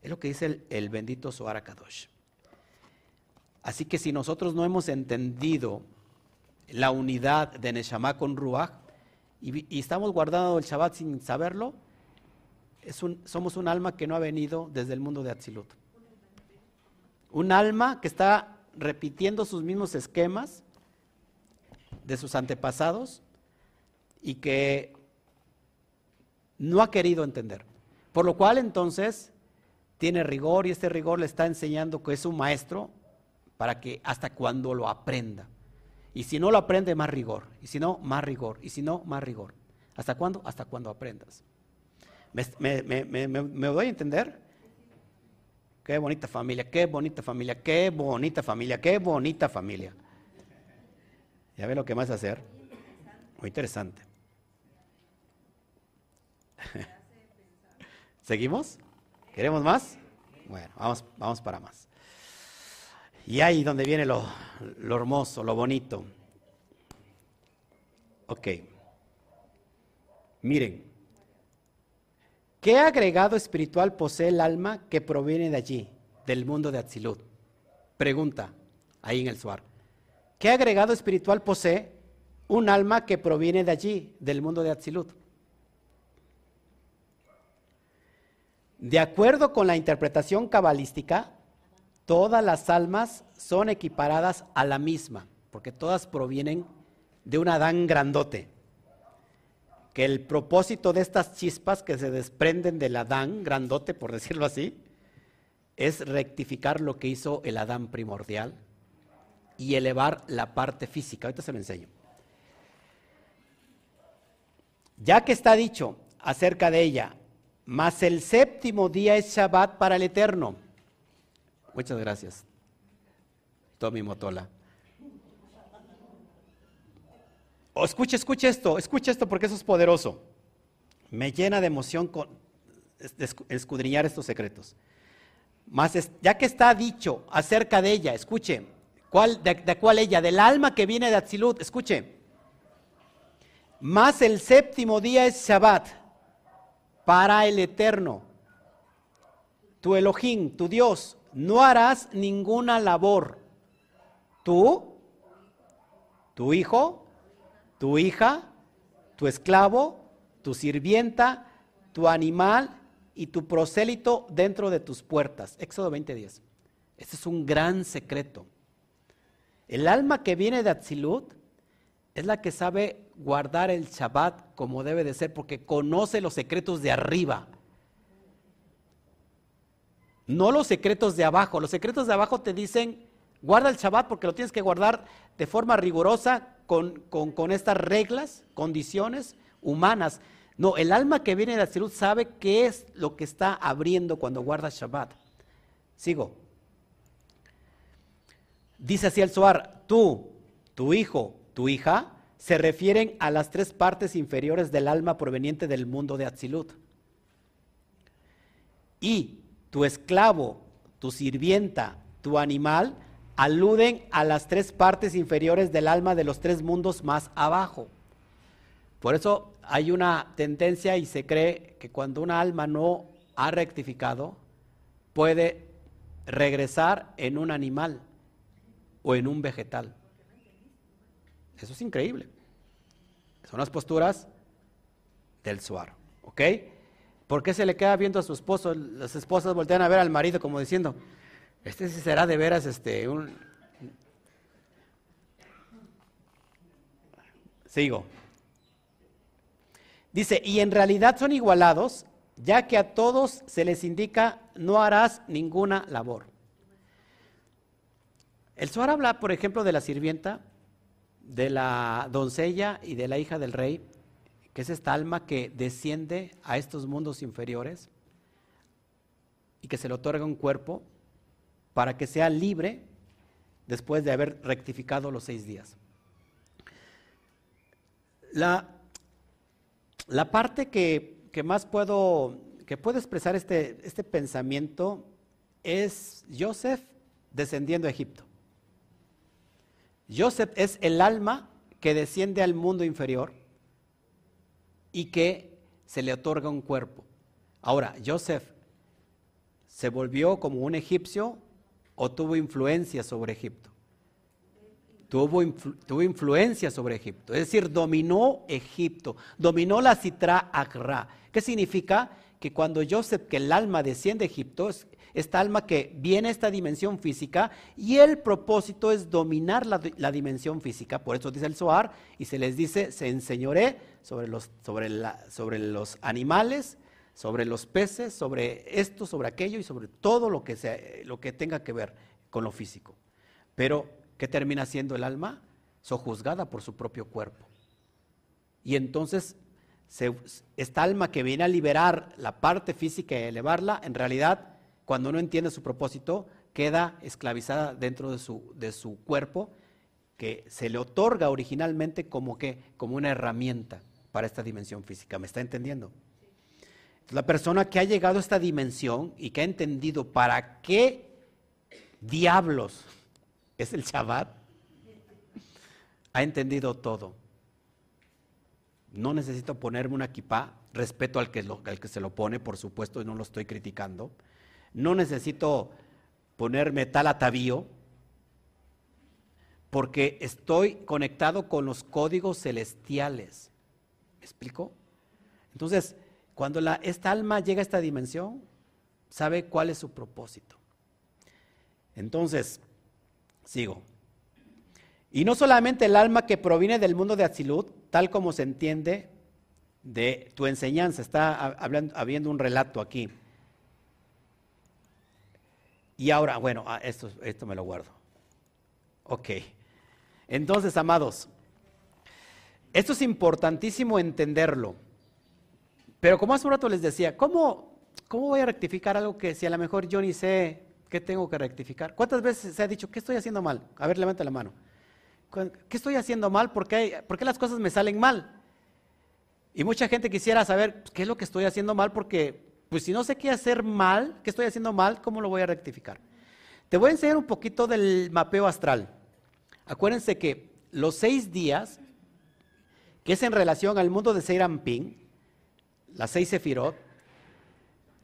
Es lo que dice el, bendito Zohar Kadosh. Así que si nosotros no hemos entendido la unidad de Neshama con Ruach y, y estamos guardando el Shabbat sin saberlo, somos un alma que no ha venido desde el mundo de Atzilut. Un alma que está repitiendo sus mismos esquemas de sus antepasados y que no ha querido entender. Por lo cual entonces tiene rigor y este rigor le está enseñando que es un maestro para que hasta cuando lo aprenda. Y si no lo aprende, más rigor. Y si no, más rigor. Y si no, más rigor. ¿Hasta cuándo? Hasta cuando aprendas. ¿Me, me, doy a entender? Qué bonita familia, qué bonita familia, qué bonita familia, qué bonita familia. ¿Ya ve lo que más hacer? Muy interesante. ¿Seguimos? ¿Queremos más? Bueno, vamos, vamos para más. Y ahí donde viene lo, lo hermoso, lo bonito. Ok. Miren, ¿qué agregado espiritual posee el alma que proviene de allí, del mundo de Atzilut? Pregunta, ahí en el Suar. ¿Qué agregado espiritual posee un alma que proviene de allí, del mundo de Atzilut? De acuerdo con la interpretación cabalística, todas las almas son equiparadas a la misma, porque todas provienen de un Adán grandote. Que el propósito de estas chispas que se desprenden del Adán grandote, por decirlo así, es rectificar lo que hizo el Adán primordial y elevar la parte física. Ahorita se lo enseño. Ya que está dicho acerca de ella, mas el séptimo día es Shabbat para el Eterno. Muchas gracias. Tommy Motola. Oh, escuche, escuche esto, escuche esto porque eso es poderoso. Me llena de emoción con escudriñar estos secretos. Mas ya que está dicho acerca de ella, escuche, ¿cuál, de, de, cuál ella? Del alma que viene de Atzilut, escuche. Más el séptimo día es Shabbat para el eterno. Tu Elohim, tu Dios, no harás ninguna labor. Tú, tu hijo, tu hija, tu esclavo, tu sirvienta, tu animal y tu prosélito dentro de tus puertas. Éxodo 20:10. Este es un gran secreto. El alma que viene de Atzilut es la que sabe guardar el Shabbat como debe de ser porque conoce los secretos de arriba. No los secretos de abajo. Los secretos de abajo te dicen, guarda el Shabbat porque lo tienes que guardar de forma rigurosa con, con, estas reglas, condiciones humanas. No, el alma que viene de la salud sabe qué es lo que está abriendo cuando guarda Shabbat. Sigo. Dice así el Suar, tú, tu hijo, tu hija, se refieren a las tres partes inferiores del alma proveniente del mundo de Atzilut. Y tu esclavo, tu sirvienta, tu animal, aluden a las tres partes inferiores del alma de los tres mundos más abajo. Por eso hay una tendencia y se cree que cuando una alma no ha rectificado, puede regresar en un animal o en un vegetal. Eso es increíble. Son las posturas del suar. ¿Ok? ¿Por qué se le queda viendo a su esposo? Las esposas voltean a ver al marido como diciendo, este será de veras este un... Sigo. Dice, y en realidad son igualados, ya que a todos se les indica no harás ninguna labor. El Suar habla, por ejemplo, de la sirvienta, de la doncella y de la hija del rey, que es esta alma que desciende a estos mundos inferiores y que se le otorga un cuerpo para que sea libre después de haber rectificado los seis días. La, la parte que, que, más puedo, que puedo expresar este, este pensamiento es Joseph descendiendo a Egipto. Joseph es el alma que desciende al mundo inferior y que se le otorga un cuerpo. Ahora, Joseph se volvió como un egipcio o tuvo influencia sobre Egipto. Tuvo, tuvo influencia sobre Egipto, es decir, dominó Egipto, dominó la Citra Agra. ¿Qué significa? Que cuando Joseph, que el alma desciende a Egipto, esta alma que viene a esta dimensión física y el propósito es dominar la, dimensión física. Por eso dice el Zohar y se les dice, se enseñoré sobre los, animales, sobre los peces, sobre esto, sobre aquello y sobre todo lo que, sea, lo que tenga que ver con lo físico. Pero, ¿qué termina siendo el alma? Sojuzgada por su propio cuerpo. Y entonces, esta alma que viene a liberar la parte física y elevarla, en realidad cuando no entiende su propósito, queda esclavizada dentro de su, de su cuerpo, que se le otorga originalmente como que como una herramienta para esta dimensión física. ¿Me está entendiendo? La persona que ha llegado a esta dimensión y que ha entendido para qué diablos es el Shabbat, ha entendido todo. No necesito ponerme una equipa, respeto al que, al que se lo pone, por supuesto, y no lo estoy criticando. No necesito ponerme tal atavío, porque estoy conectado con los códigos celestiales. ¿Me explico? Entonces, cuando la, esta alma llega a esta dimensión, sabe cuál es su propósito. Entonces, sigo. Y no solamente el alma que proviene del mundo de Atzilut, tal como se entiende de tu enseñanza, está hablando, habiendo un relato aquí. Y ahora, bueno, ah, esto, esto me lo guardo. Ok. Entonces, amados, esto es importantísimo entenderlo. Pero como hace un rato les decía, ¿cómo, ¿cómo voy a rectificar algo que si a lo mejor yo ni sé qué tengo que rectificar? ¿Cuántas veces se ha dicho, ¿qué estoy haciendo mal? A ver, levanta la mano. ¿Qué estoy haciendo mal? ¿Por qué, ¿Por qué las cosas me salen mal? Y mucha gente quisiera saber qué es lo que estoy haciendo mal, porque pues si no sé qué hacer mal, qué estoy haciendo mal, ¿cómo lo voy a rectificar? Te voy a enseñar un poquito del mapeo astral. Acuérdense que los seis días, que es en relación al mundo de Seiramping, las seis sefirot,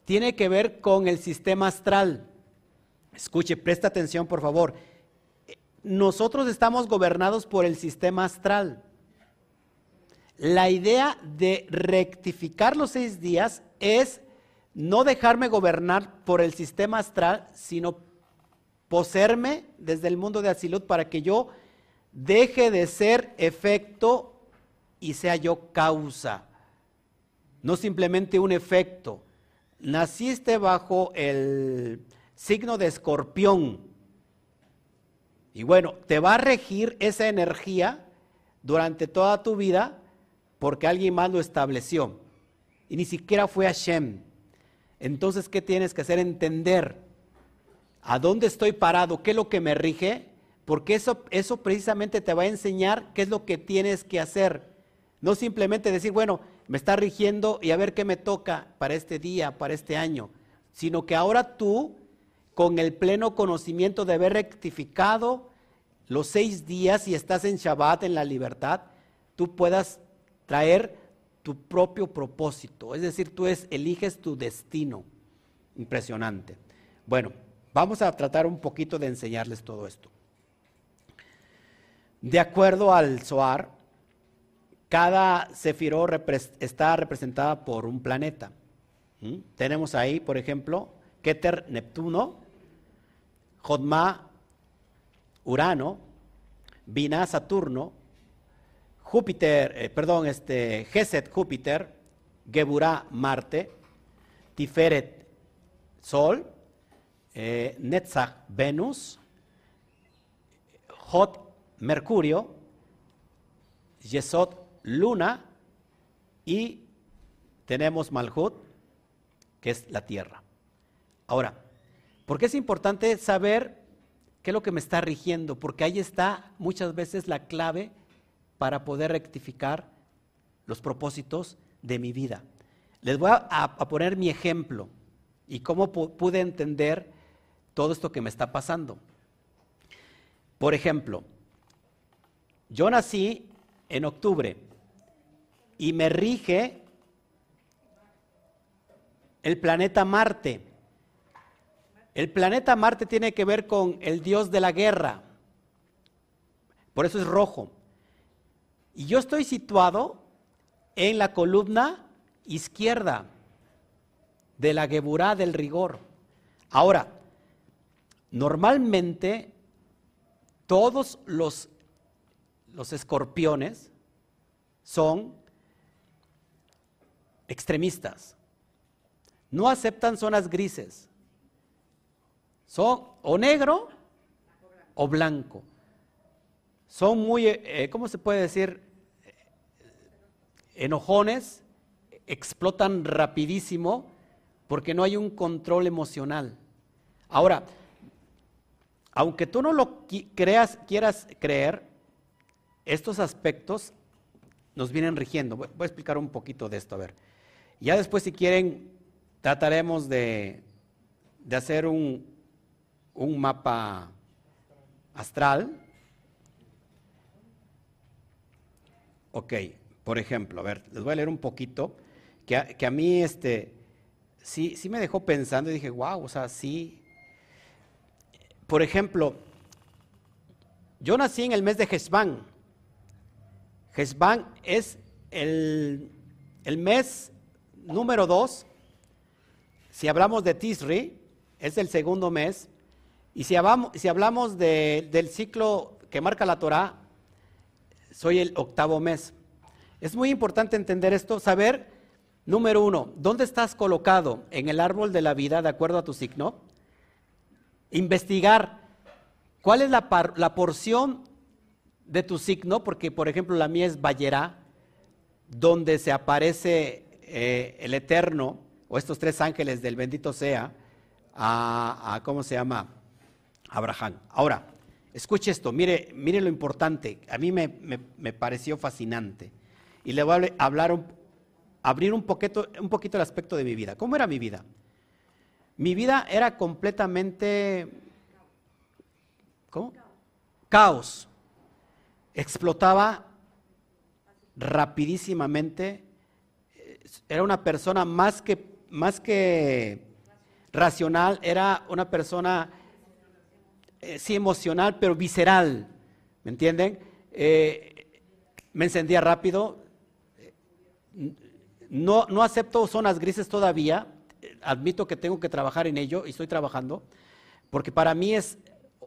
tiene que ver con el sistema astral. Escuche, presta atención por favor. Nosotros estamos gobernados por el sistema astral. La idea de rectificar los seis días es no dejarme gobernar por el sistema astral, sino poseerme desde el mundo de Asilut para que yo deje de ser efecto y sea yo causa. No simplemente un efecto. Naciste bajo el signo de escorpión. Y bueno, te va a regir esa energía durante toda tu vida porque alguien más lo estableció. Y ni siquiera fue Hashem. Entonces, ¿qué tienes que hacer? Entender a dónde estoy parado, qué es lo que me rige, porque eso, eso precisamente te va a enseñar qué es lo que tienes que hacer. No simplemente decir, bueno, me está rigiendo y a ver qué me toca para este día, para este año, sino que ahora tú, con el pleno conocimiento de haber rectificado los seis días y estás en Shabbat, en la libertad, tú puedas traer tu propio propósito. Es decir, tú eliges tu destino. Impresionante. Bueno, Vamos a tratar un poquito de enseñarles todo esto. De acuerdo al Zohar, cada sefiró está representada por un planeta. ¿Mm? Tenemos ahí, por ejemplo, Keter, Neptuno, Jodma, Urano, Binah, Saturno, Júpiter, eh, perdón, este, Geset, Júpiter, Geburah, Marte, Tiferet, Sol, eh, Netzach, Venus, Hot, Mercurio, Yesod, Luna y tenemos Malhut, que es la Tierra. Ahora, ¿por qué es importante saber qué es lo que me está rigiendo? Porque ahí está muchas veces la clave para poder rectificar los propósitos de mi vida. Les voy a, poner mi ejemplo y cómo pude entender todo esto que me está pasando. Por ejemplo, yo nací en octubre y me rige el planeta Marte. El planeta Marte tiene que ver con el dios de la guerra. Por eso es rojo. Y yo estoy situado en la columna izquierda de la Geburá del rigor. Ahora, Normalmente, todos los, los escorpiones son extremistas. No aceptan zonas grises. Son o negro o blanco. Son muy, eh, ¿cómo se puede decir? Enojones, explotan rapidísimo porque no hay un control emocional. Ahora, aunque tú no lo creas, quieras creer, estos aspectos nos vienen rigiendo. Voy a explicar un poquito de esto, a ver. Ya después, si quieren, trataremos de, de hacer un, un mapa astral. Ok, por ejemplo, a ver, les voy a leer un poquito, que a, mí este, sí, sí me dejó pensando y dije, wow, o sea, sí. Por ejemplo, yo nací en el mes de Hezbán. Hezbán es el, el mes número dos. Si hablamos de Tisri, es el segundo mes. Y si hablamos, si hablamos del ciclo que marca la Torah, soy el octavo mes. Es muy importante entender esto, saber, número uno, dónde estás colocado en el árbol de la vida de acuerdo a tu signo. Investigar cuál es la, la porción de tu signo, porque por ejemplo la mía es Bayerá, donde se aparece eh, el Eterno, o estos tres ángeles del bendito sea, a, ¿cómo se llama? Abraham. Ahora, escuche esto, mire, mire lo importante, a mí me, pareció fascinante. Y le voy a hablar, abrir un poquito, un poquito el aspecto de mi vida. ¿Cómo era mi vida? Mi vida era completamente, ¿cómo? Caos. Explotaba rapidísimamente. Era una persona más que, más que racional, era una persona, eh, sí, emocional, pero visceral, ¿me entienden? Eh, me encendía rápido, no, no acepto zonas grises todavía, admito que tengo que trabajar en ello y estoy trabajando, porque para mí es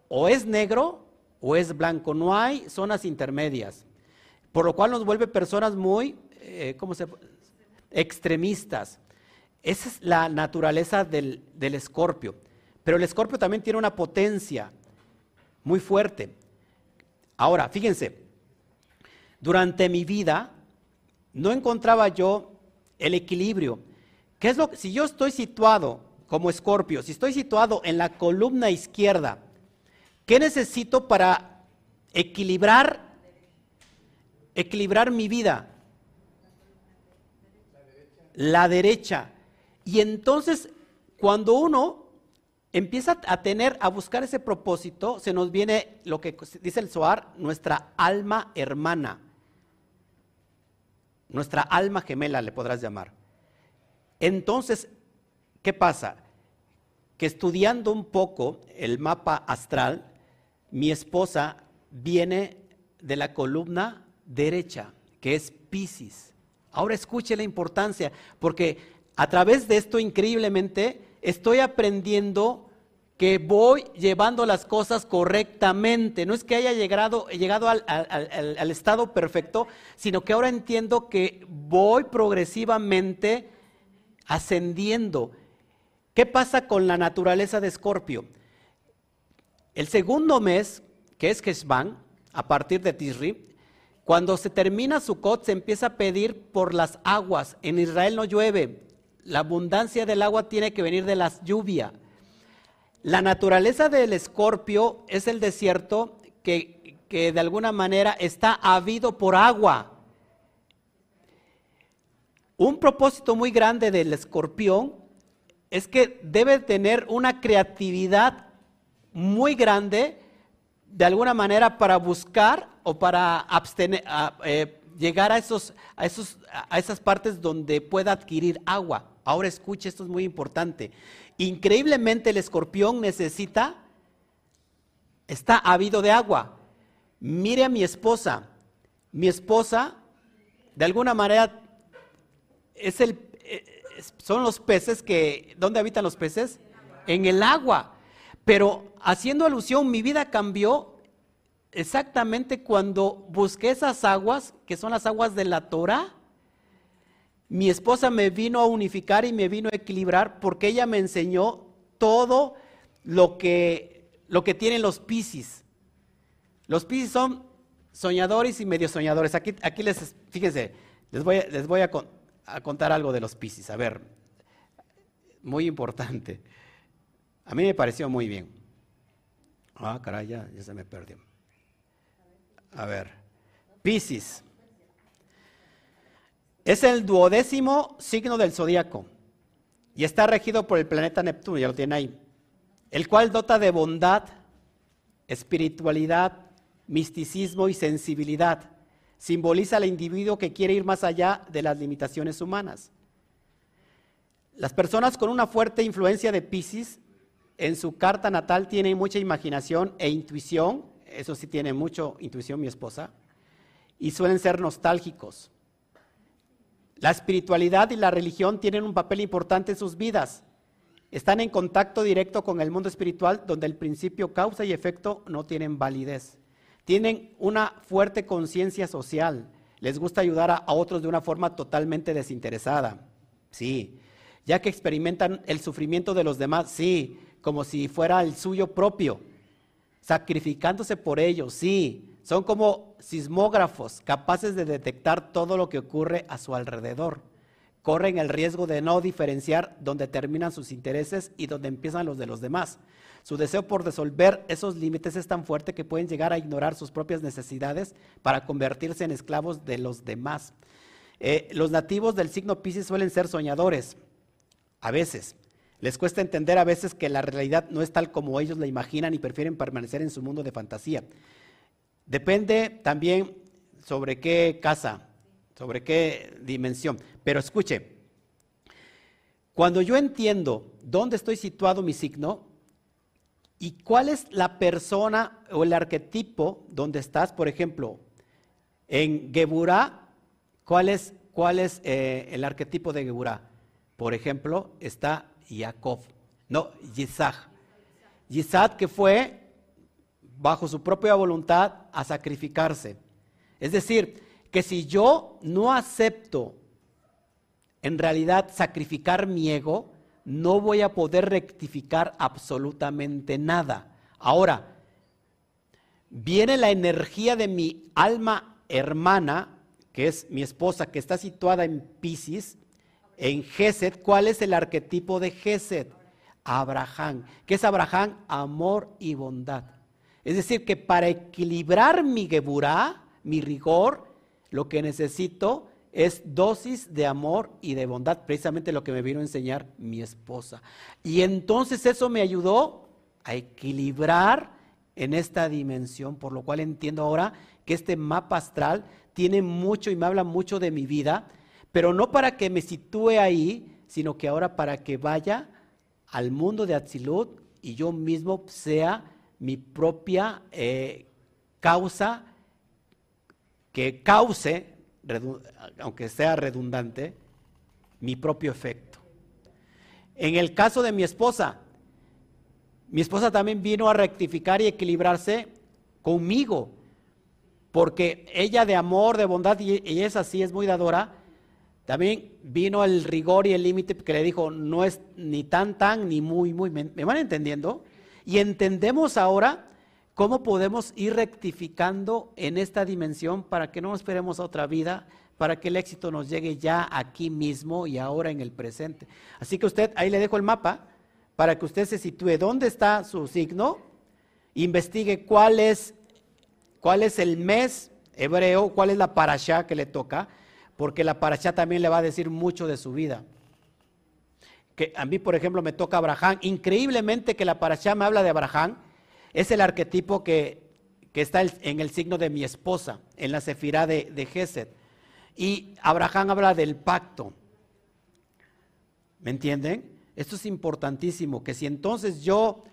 o es negro o es blanco, no hay zonas intermedias, por lo cual nos vuelve personas muy, eh, ¿cómo se? extremistas. Esa es la naturaleza del, escorpio. Pero el escorpio también tiene una potencia muy fuerte. Ahora, fíjense, durante mi vida no encontraba yo el equilibrio. ¿Qué es lo si yo estoy situado como escorpio, si estoy situado en la columna izquierda, ¿qué necesito para equilibrar equilibrar mi vida? La derecha. Y entonces, cuando uno empieza a tener, a buscar ese propósito, se nos viene lo que dice el Zohar, nuestra alma hermana. Nuestra alma gemela le podrás llamar. Entonces, ¿qué pasa? Que estudiando un poco el mapa astral, mi esposa viene de la columna derecha, que es Pisces. Ahora escuche la importancia, porque a través de esto increíblemente estoy aprendiendo que voy llevando las cosas correctamente. No es que haya llegado, llegado al, estado perfecto, sino que ahora entiendo que voy progresivamente ascendiendo. ¿Qué pasa con la naturaleza de Escorpio? El segundo mes, que es Heshvan, a partir de Tisri, cuando se termina Sukkot se empieza a pedir por las aguas. En Israel no llueve, la abundancia del agua tiene que venir de la lluvia. La naturaleza del escorpio es el desierto que, que de alguna manera está habido por agua. Un propósito muy grande del escorpión es que debe tener una creatividad muy grande de alguna manera para buscar o para abstener, eh, llegar a, esos, a, esos, a esas partes donde pueda adquirir agua. Ahora escuche, esto es muy importante. Increíblemente el escorpión necesita, está habido de agua. Mire a mi esposa. Mi esposa, de alguna manera, es el, eh, son los peces que, ¿dónde habitan los peces? En el agua. Pero haciendo alusión, mi vida cambió exactamente cuando busqué esas aguas, que son las aguas de la Torah mi esposa me vino a unificar y me vino a equilibrar porque ella me enseñó todo lo que, lo que tienen los piscis. Los piscis son soñadores y medio soñadores. Aquí, aquí les, fíjense, les voy, les voy a, contar algo de los piscis. A ver, muy importante. A mí me pareció muy bien. Ah, caray, ya, ya se me perdió. A ver, Piscis. Es el duodécimo signo del zodiaco y está regido por el planeta Neptuno, ya lo tiene ahí, el cual dota de bondad, espiritualidad, misticismo y sensibilidad. Simboliza al individuo que quiere ir más allá de las limitaciones humanas. Las personas con una fuerte influencia de Pisces en su carta natal tienen mucha imaginación e intuición, eso sí tiene mucha intuición mi esposa, y suelen ser nostálgicos. La espiritualidad y la religión tienen un papel importante en sus vidas. Están en contacto directo con el mundo espiritual donde el principio causa y efecto no tienen validez. Tienen una fuerte conciencia social. Les gusta ayudar a, otros de una forma totalmente desinteresada. Sí. Ya que experimentan el sufrimiento de los demás. Sí. Como si fuera el suyo propio. Sacrificándose por ellos. Sí. Son como sismógrafos capaces de detectar todo lo que ocurre a su alrededor. Corren el riesgo de no diferenciar dónde terminan sus intereses y dónde empiezan los de los demás. Su deseo por resolver esos límites es tan fuerte que pueden llegar a ignorar sus propias necesidades para convertirse en esclavos de los demás. Eh, los nativos del signo Pisces suelen ser soñadores, a veces. Les cuesta entender a veces que la realidad no es tal como ellos la imaginan y prefieren permanecer en su mundo de fantasía. Depende también sobre qué casa, sobre qué dimensión. Pero escuche, cuando yo entiendo dónde estoy situado mi signo y cuál es la persona o el arquetipo donde estás, por ejemplo, en Geburá, ¿cuál es, cuál es eh, el arquetipo de Geburá? Por ejemplo, está Jacob, no, Yisach. Yisach que fue bajo su propia voluntad a sacrificarse. Es decir, que si yo no acepto en realidad sacrificar mi ego, no voy a poder rectificar absolutamente nada. Ahora, viene la energía de mi alma hermana, que es mi esposa, que está situada en Pisces, en Gesed. ¿Cuál es el arquetipo de Gesed? Abraham. ¿Qué es Abraham? Amor y bondad. Es decir, que para equilibrar mi geburá, mi rigor, lo que necesito es dosis de amor y de bondad, precisamente lo que me vino a enseñar mi esposa. Y entonces eso me ayudó a equilibrar en esta dimensión, por lo cual entiendo ahora que este mapa astral tiene mucho y me habla mucho de mi vida, pero no para que me sitúe ahí, sino que ahora para que vaya al mundo de Atzilut y yo mismo sea mi propia eh, causa que cause, aunque sea redundante, mi propio efecto. En el caso de mi esposa, mi esposa también vino a rectificar y equilibrarse conmigo, porque ella de amor, de bondad, y es así, es muy dadora, también vino el rigor y el límite que le dijo, no es ni tan, tan, ni muy, muy. ¿Me, van entendiendo? Y entendemos ahora cómo podemos ir rectificando en esta dimensión para que no esperemos a otra vida, para que el éxito nos llegue ya aquí mismo y ahora en el presente. Así que usted, ahí le dejo el mapa para que usted se sitúe. Dónde está su signo, investigue cuál es, cuál es el mes hebreo, cuál es la parashá que le toca, porque la parashá también le va a decir mucho de su vida que a mí, por ejemplo, me toca Abraham. Increíblemente que la parashá me habla de Abraham, es el arquetipo que, está en el signo de mi esposa, en la sefirá de, de Gesed. Y Abraham habla del pacto. ¿Me entienden? Esto es importantísimo, que si entonces yo,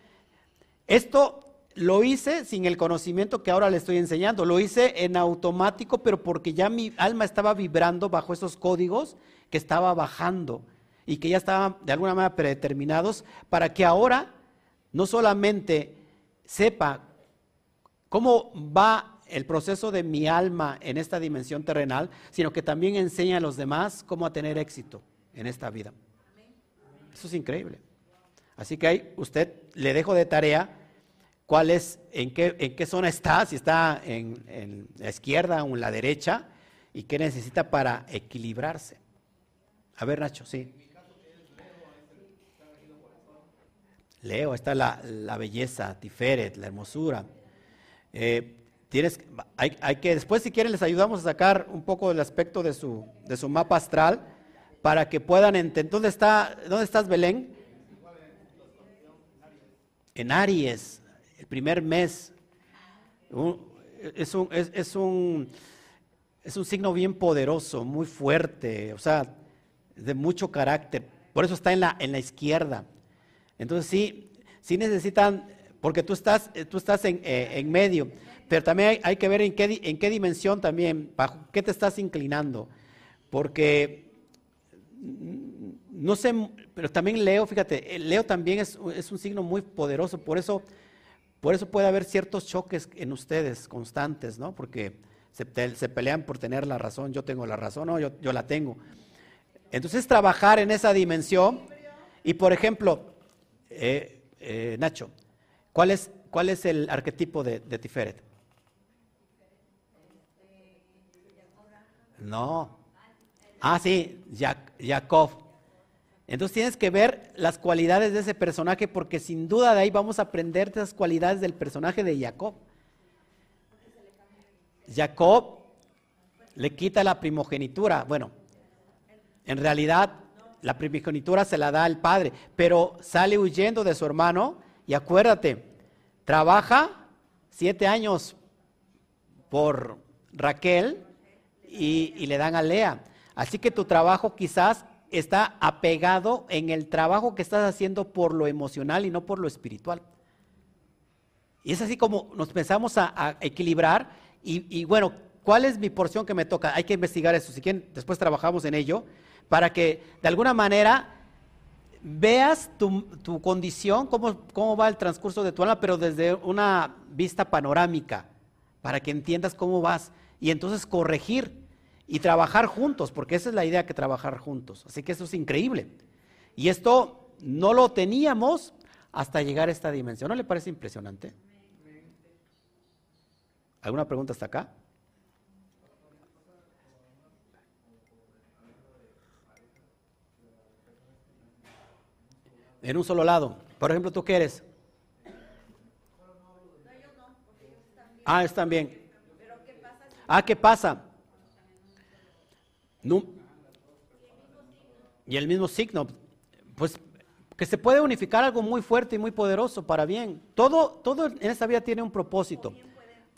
esto lo hice sin el conocimiento que ahora le estoy enseñando, lo hice en automático, pero porque ya mi alma estaba vibrando bajo esos códigos que estaba bajando y que ya estaban de alguna manera predeterminados para que ahora no solamente sepa cómo va el proceso de mi alma en esta dimensión terrenal, sino que también enseñe a los demás cómo a tener éxito en esta vida. Eso es increíble. Así que ahí usted le dejo de tarea cuál es, en qué, en qué zona está, si está en la izquierda o en la derecha, y qué necesita para equilibrarse. A ver, Nacho, sí. Leo, está la, belleza, Tiferet, la hermosura. Eh, tienes, hay, hay, que, después si quieren les ayudamos a sacar un poco del aspecto de su, de su mapa astral para que puedan entender. ¿Dónde, está, ¿Dónde estás, Belén? En Aries, el primer mes. es, un, es, un, es un signo bien poderoso, muy fuerte, o sea, de mucho carácter. Por eso está en la, en la izquierda. Entonces sí, sí necesitan, porque tú estás, tú estás en, eh, en medio, pero también hay, que ver en qué, en qué dimensión también, bajo qué te estás inclinando. Porque no sé, pero también Leo, fíjate, Leo también es, es, un signo muy poderoso, por eso, por eso puede haber ciertos choques en ustedes constantes, ¿no? Porque se, se pelean por tener la razón, yo tengo la razón, no, yo, yo, la tengo. Entonces trabajar en esa dimensión y por ejemplo, eh, eh, Nacho, ¿cuál es, ¿cuál es el arquetipo de, de Tiferet? No, Ah, sí, Jacob. Entonces tienes que ver las cualidades de ese personaje porque sin duda de ahí vamos a aprender esas cualidades del personaje de Jacob. Jacob le quita la primogenitura. Bueno, en realidad la primogenitura se la da al padre, pero sale huyendo de su hermano y acuérdate, trabaja siete años por Raquel y, y le dan a Lea. Así que tu trabajo quizás está apegado en el trabajo que estás haciendo por lo emocional y no por lo espiritual. Y es así como nos pensamos a, equilibrar y, bueno, ¿cuál es mi porción que me toca? Hay que investigar eso, si quieren, después trabajamos en ello, para que de alguna manera veas tu, condición, cómo, cómo va el transcurso de tu alma, pero desde una vista panorámica, para que entiendas cómo vas y entonces corregir y trabajar juntos, porque esa es la idea que trabajar juntos. Así que eso es increíble. Y esto no lo teníamos hasta llegar a esta dimensión. ¿No le parece impresionante? ¿Alguna pregunta hasta acá? En un solo lado. Por ejemplo, ¿tú qué eres? Ah, están bien. Ah, ¿qué pasa? y el mismo signo, pues que se puede unificar algo muy fuerte y muy poderoso para bien. Todo, todo en esta vida tiene un propósito.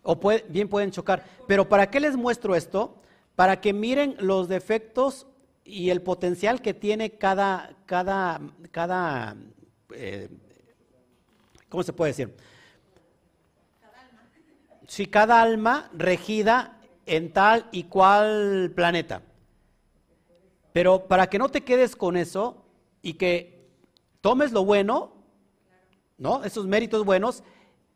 O bien pueden chocar. Pero ¿para qué les muestro esto? Para que miren los defectos y el potencial que tiene cada, cada, cada, eh, ¿cómo se puede decir? Si cada alma regida en tal y cual planeta. Pero para que no te quedes con eso y que tomes lo bueno, ¿no? Esos méritos buenos,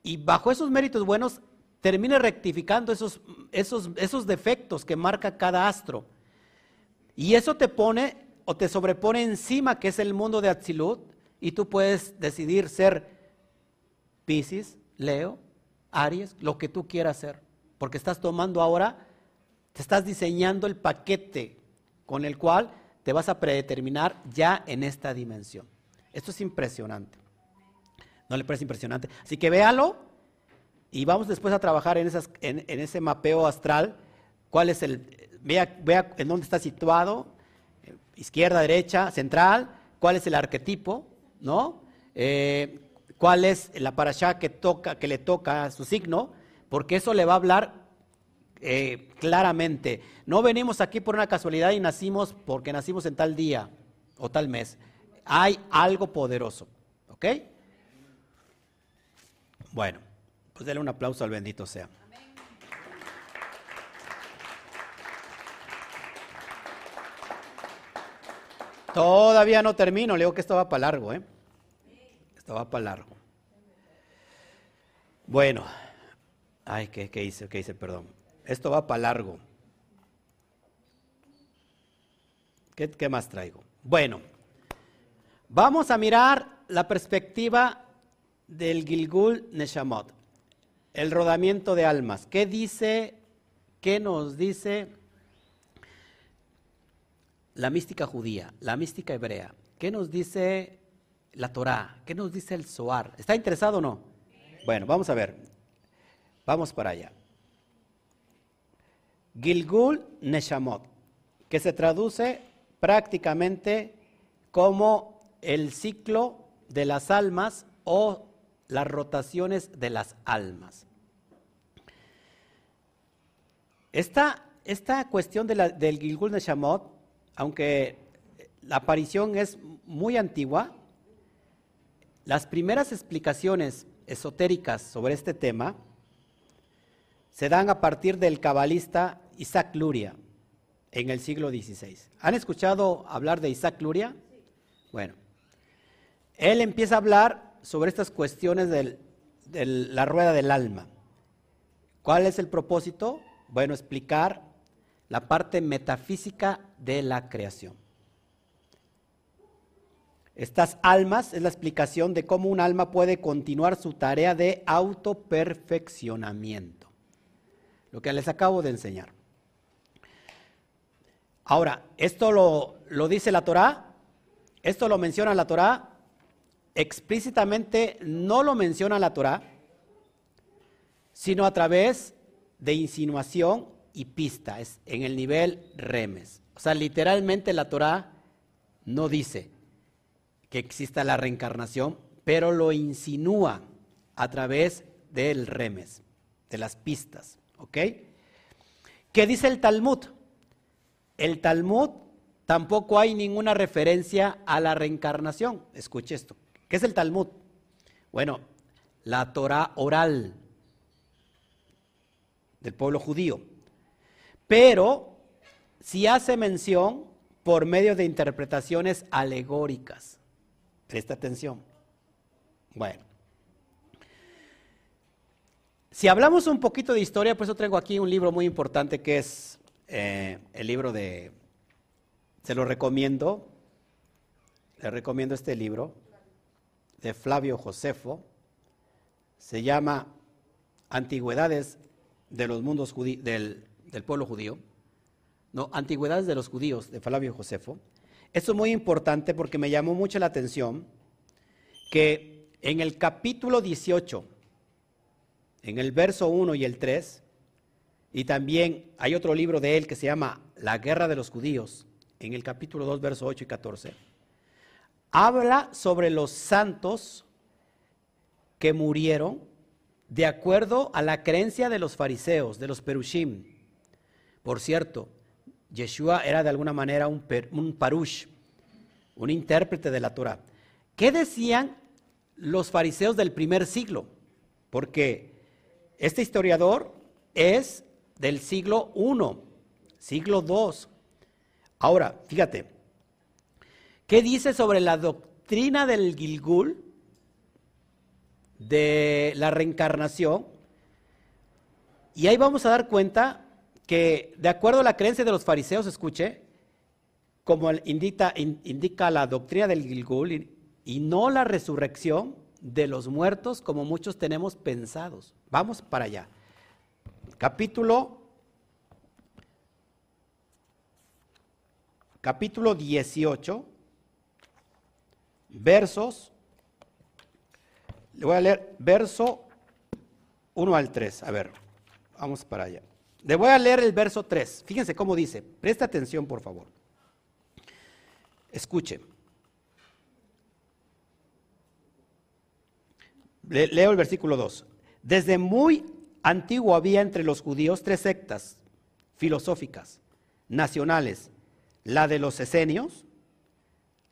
y bajo esos méritos buenos termine rectificando esos, esos, esos defectos que marca cada astro. Y eso te pone o te sobrepone encima, que es el mundo de Atzilut, y tú puedes decidir ser Pisces, Leo, Aries, lo que tú quieras ser, porque estás tomando ahora, te estás diseñando el paquete con el cual te vas a predeterminar ya en esta dimensión. Esto es impresionante. ¿No le parece impresionante? Así que véalo y vamos después a trabajar en, esas, en, ese mapeo astral. ¿Cuál es el, vea, vea en dónde está situado, izquierda, derecha, central, cuál es el arquetipo, ¿no? Eh, cuál es la parasha que, toca, que le toca su signo, porque eso le va a hablar eh, claramente. No venimos aquí por una casualidad y nacimos porque nacimos en tal día o tal mes. Hay algo poderoso. ¿Ok? Bueno, pues denle un aplauso al bendito sea. Todavía no termino, le digo que esto va para largo, ¿eh? Esto va para largo. Bueno, ay, ¿qué, qué hice? ¿Qué hice? Perdón. Esto va para largo. ¿Qué, más traigo? Bueno, vamos a mirar la perspectiva del Gilgul Neshamot, el rodamiento de almas. ¿Qué dice, qué nos dice la mística judía, la mística hebrea? ¿Qué nos dice la Torá? ¿Qué nos dice el Zohar? ¿Está interesado o no? Bueno, vamos a ver. Vamos para allá. Gilgul Neshamot, que se traduce prácticamente como el ciclo de las almas o las rotaciones de las almas. Esta, esta cuestión del Gilgul Neshamot, aunque la aparición es muy antigua, las primeras explicaciones esotéricas sobre este tema se dan a partir del cabalista Isaac Luria en el siglo XVI. ¿Han escuchado hablar de Isaac Luria? Bueno, él empieza a hablar sobre estas cuestiones de la rueda del alma. ¿Cuál es el propósito? Bueno, explicar la parte metafísica de la creación. Estas almas es la explicación de cómo un alma puede continuar su tarea de autoperfeccionamiento. Lo que les acabo de enseñar. Ahora, esto lo, lo dice la Torá, esto lo menciona la Torá, explícitamente no lo menciona la Torá, sino a través de insinuación y pista, es en el nivel remes. O sea, literalmente la Torá no dice, que exista la reencarnación, pero lo insinúa a través del remes, de las pistas. ¿Ok? ¿Qué dice el Talmud? El Talmud tampoco hay ninguna referencia a la reencarnación. Escuche esto. ¿Qué es el Talmud? Bueno, la Torah oral del pueblo judío. Pero si hace mención por medio de interpretaciones alegóricas. Presta atención. Bueno. Si hablamos un poquito de historia, pues yo traigo aquí un libro muy importante que es eh, el libro de, se lo recomiendo, le recomiendo este libro de Flavio Josefo, se llama Antigüedades de los mundos del, del pueblo judío, no, Antigüedades de los judíos de Flavio Josefo. Esto es muy importante porque me llamó mucho la atención que en el capítulo 18, en el verso 1 y el 3, y también hay otro libro de él que se llama La guerra de los judíos, en el capítulo 2, verso 8 y 14, habla sobre los santos que murieron de acuerdo a la creencia de los fariseos, de los perushim. Por cierto, Yeshua era de alguna manera un, parush, un intérprete de la Torah. ¿Qué decían los fariseos del primer siglo? Porque este historiador es del siglo I, siglo II. Ahora, fíjate, ¿qué dice sobre la doctrina del Gilgul, de la reencarnación? Y ahí vamos a dar cuenta que de acuerdo a la creencia de los fariseos, escuche, como indica, indica la doctrina del Gilgul y, no la resurrección de los muertos como muchos tenemos pensados. Vamos para allá. Capítulo capítulo 18 versos le voy a leer verso 1 al 3. A ver, vamos para allá. Le voy a leer el verso 3. Fíjense cómo dice. Presta atención, por favor. Escuche. leo el versículo 2. Desde muy antiguo había entre los judíos tres sectas filosóficas, nacionales. La de los esenios,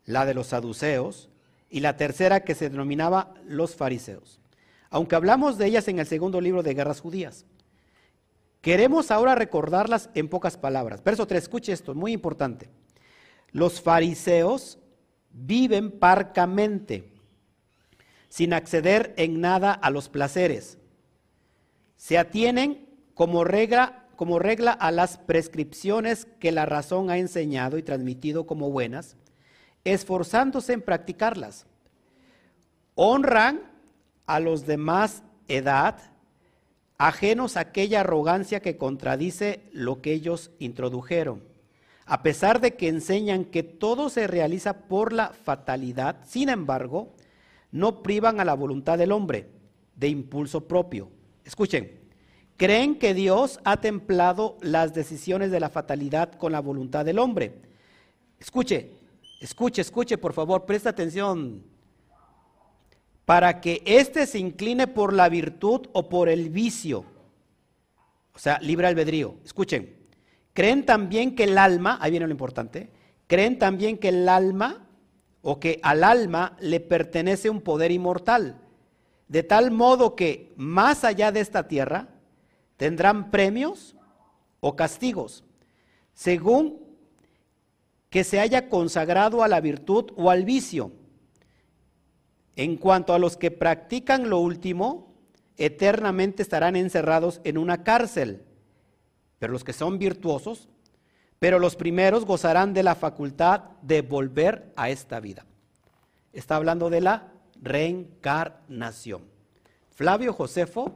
la de los saduceos y la tercera que se denominaba los fariseos. Aunque hablamos de ellas en el segundo libro de Guerras Judías. Queremos ahora recordarlas en pocas palabras. Verso 3, escuche esto, muy importante. Los fariseos viven parcamente, sin acceder en nada a los placeres. Se atienen como regla, como regla a las prescripciones que la razón ha enseñado y transmitido como buenas, esforzándose en practicarlas. Honran a los de más edad, ajenos a aquella arrogancia que contradice lo que ellos introdujeron. A pesar de que enseñan que todo se realiza por la fatalidad, sin embargo, no privan a la voluntad del hombre de impulso propio. Escuchen, creen que Dios ha templado las decisiones de la fatalidad con la voluntad del hombre. Escuche, escuche, escuche, por favor, presta atención. Para que éste se incline por la virtud o por el vicio. O sea, libre albedrío. Escuchen, creen también que el alma, ahí viene lo importante, creen también que el alma o que al alma le pertenece un poder inmortal, de tal modo que más allá de esta tierra tendrán premios o castigos, según que se haya consagrado a la virtud o al vicio. En cuanto a los que practican lo último, eternamente estarán encerrados en una cárcel, pero los que son virtuosos pero los primeros gozarán de la facultad de volver a esta vida. Está hablando de la reencarnación. Flavio Josefo,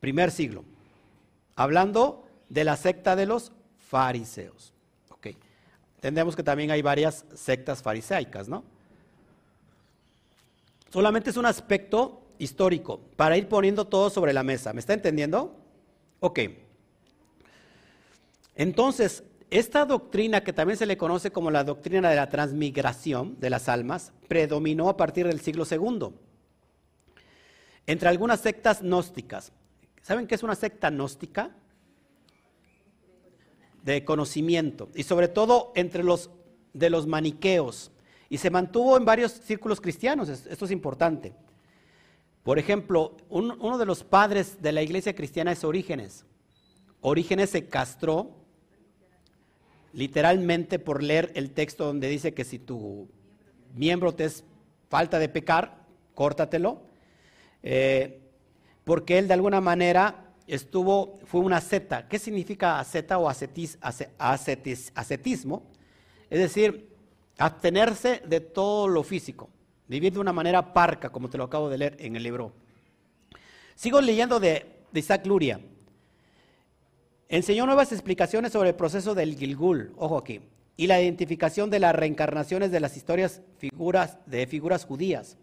primer siglo, hablando de la secta de los fariseos. Ok, entendemos que también hay varias sectas fariseicas, ¿no? Solamente es un aspecto histórico para ir poniendo todo sobre la mesa. ¿Me está entendiendo? Ok. Entonces, esta doctrina, que también se le conoce como la doctrina de la transmigración de las almas, predominó a partir del siglo II. Entre algunas sectas gnósticas. ¿Saben qué es una secta gnóstica? De conocimiento. Y sobre todo entre los de los maniqueos. Y se mantuvo en varios círculos cristianos. Esto es importante. Por ejemplo, uno de los padres de la iglesia cristiana es Orígenes. Orígenes se castró literalmente por leer el texto donde dice que si tu miembro te es falta de pecar, córtatelo, eh, porque él de alguna manera estuvo, fue una asceta. ¿Qué significa asceta o ascetismo? Es decir, abstenerse de todo lo físico, vivir de una manera parca, como te lo acabo de leer en el libro. Sigo leyendo de, Isaac Luria. Enseñó nuevas explicaciones sobre el proceso del Gilgul, ojo aquí, y la identificación de las reencarnaciones de las historias figuras, de figuras judías,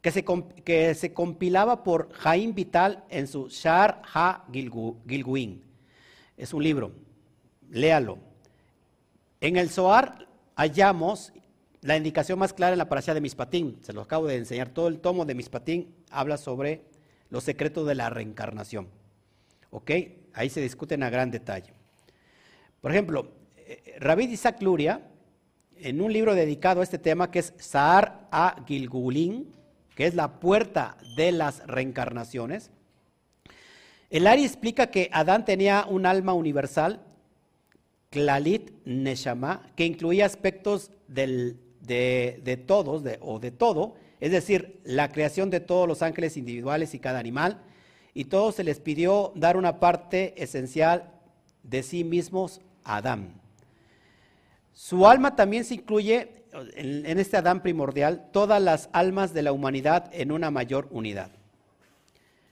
que se, que se compilaba por Jaim Vital en su Shar Ha Gilguin. Es un libro, léalo. En el Zohar hallamos la indicación más clara en la parasha de Mispatín. Se lo acabo de enseñar. Todo el tomo de Mispatín habla sobre los secretos de la reencarnación. ¿Ok? Ahí se discuten a gran detalle. Por ejemplo, eh, Rabid Isaac Luria, en un libro dedicado a este tema que es Saar a Gilgulín, que es la puerta de las reencarnaciones, el Ari explica que Adán tenía un alma universal, Klalit Neshama, que incluía aspectos de, todos o de todo, es decir, la creación de todos los ángeles individuales y cada animal, y todos se les pidió dar una parte esencial de sí mismos a Adán. Su alma también se incluye en, este Adán primordial todas las almas de la humanidad en una mayor unidad.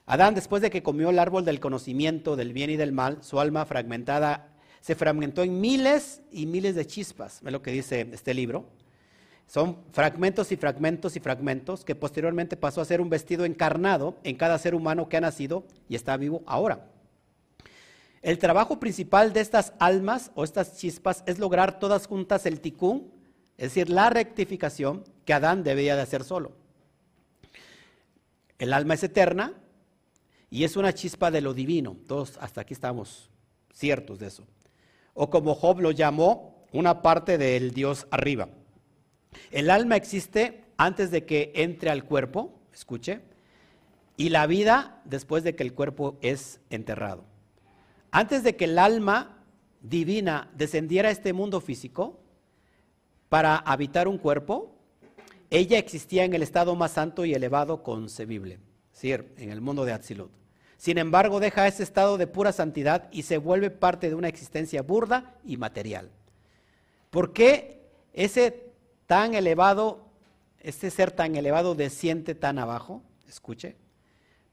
Adán, después de que comió el árbol del conocimiento del bien y del mal, su alma fragmentada se fragmentó en miles y miles de chispas, es lo que dice este libro. Son fragmentos y fragmentos y fragmentos que posteriormente pasó a ser un vestido encarnado en cada ser humano que ha nacido y está vivo ahora. El trabajo principal de estas almas o estas chispas es lograr todas juntas el tikkun, es decir, la rectificación que Adán debía de hacer solo. El alma es eterna y es una chispa de lo divino. Todos hasta aquí estamos ciertos de eso. O como Job lo llamó, una parte del Dios arriba. El alma existe antes de que entre al cuerpo, escuche, y la vida después de que el cuerpo es enterrado. Antes de que el alma divina descendiera a este mundo físico para habitar un cuerpo, ella existía en el estado más santo y elevado concebible, es en el mundo de Atzilut. Sin embargo, deja ese estado de pura santidad y se vuelve parte de una existencia burda y material. ¿Por qué ese tan elevado, este ser tan elevado desciende tan abajo, escuche,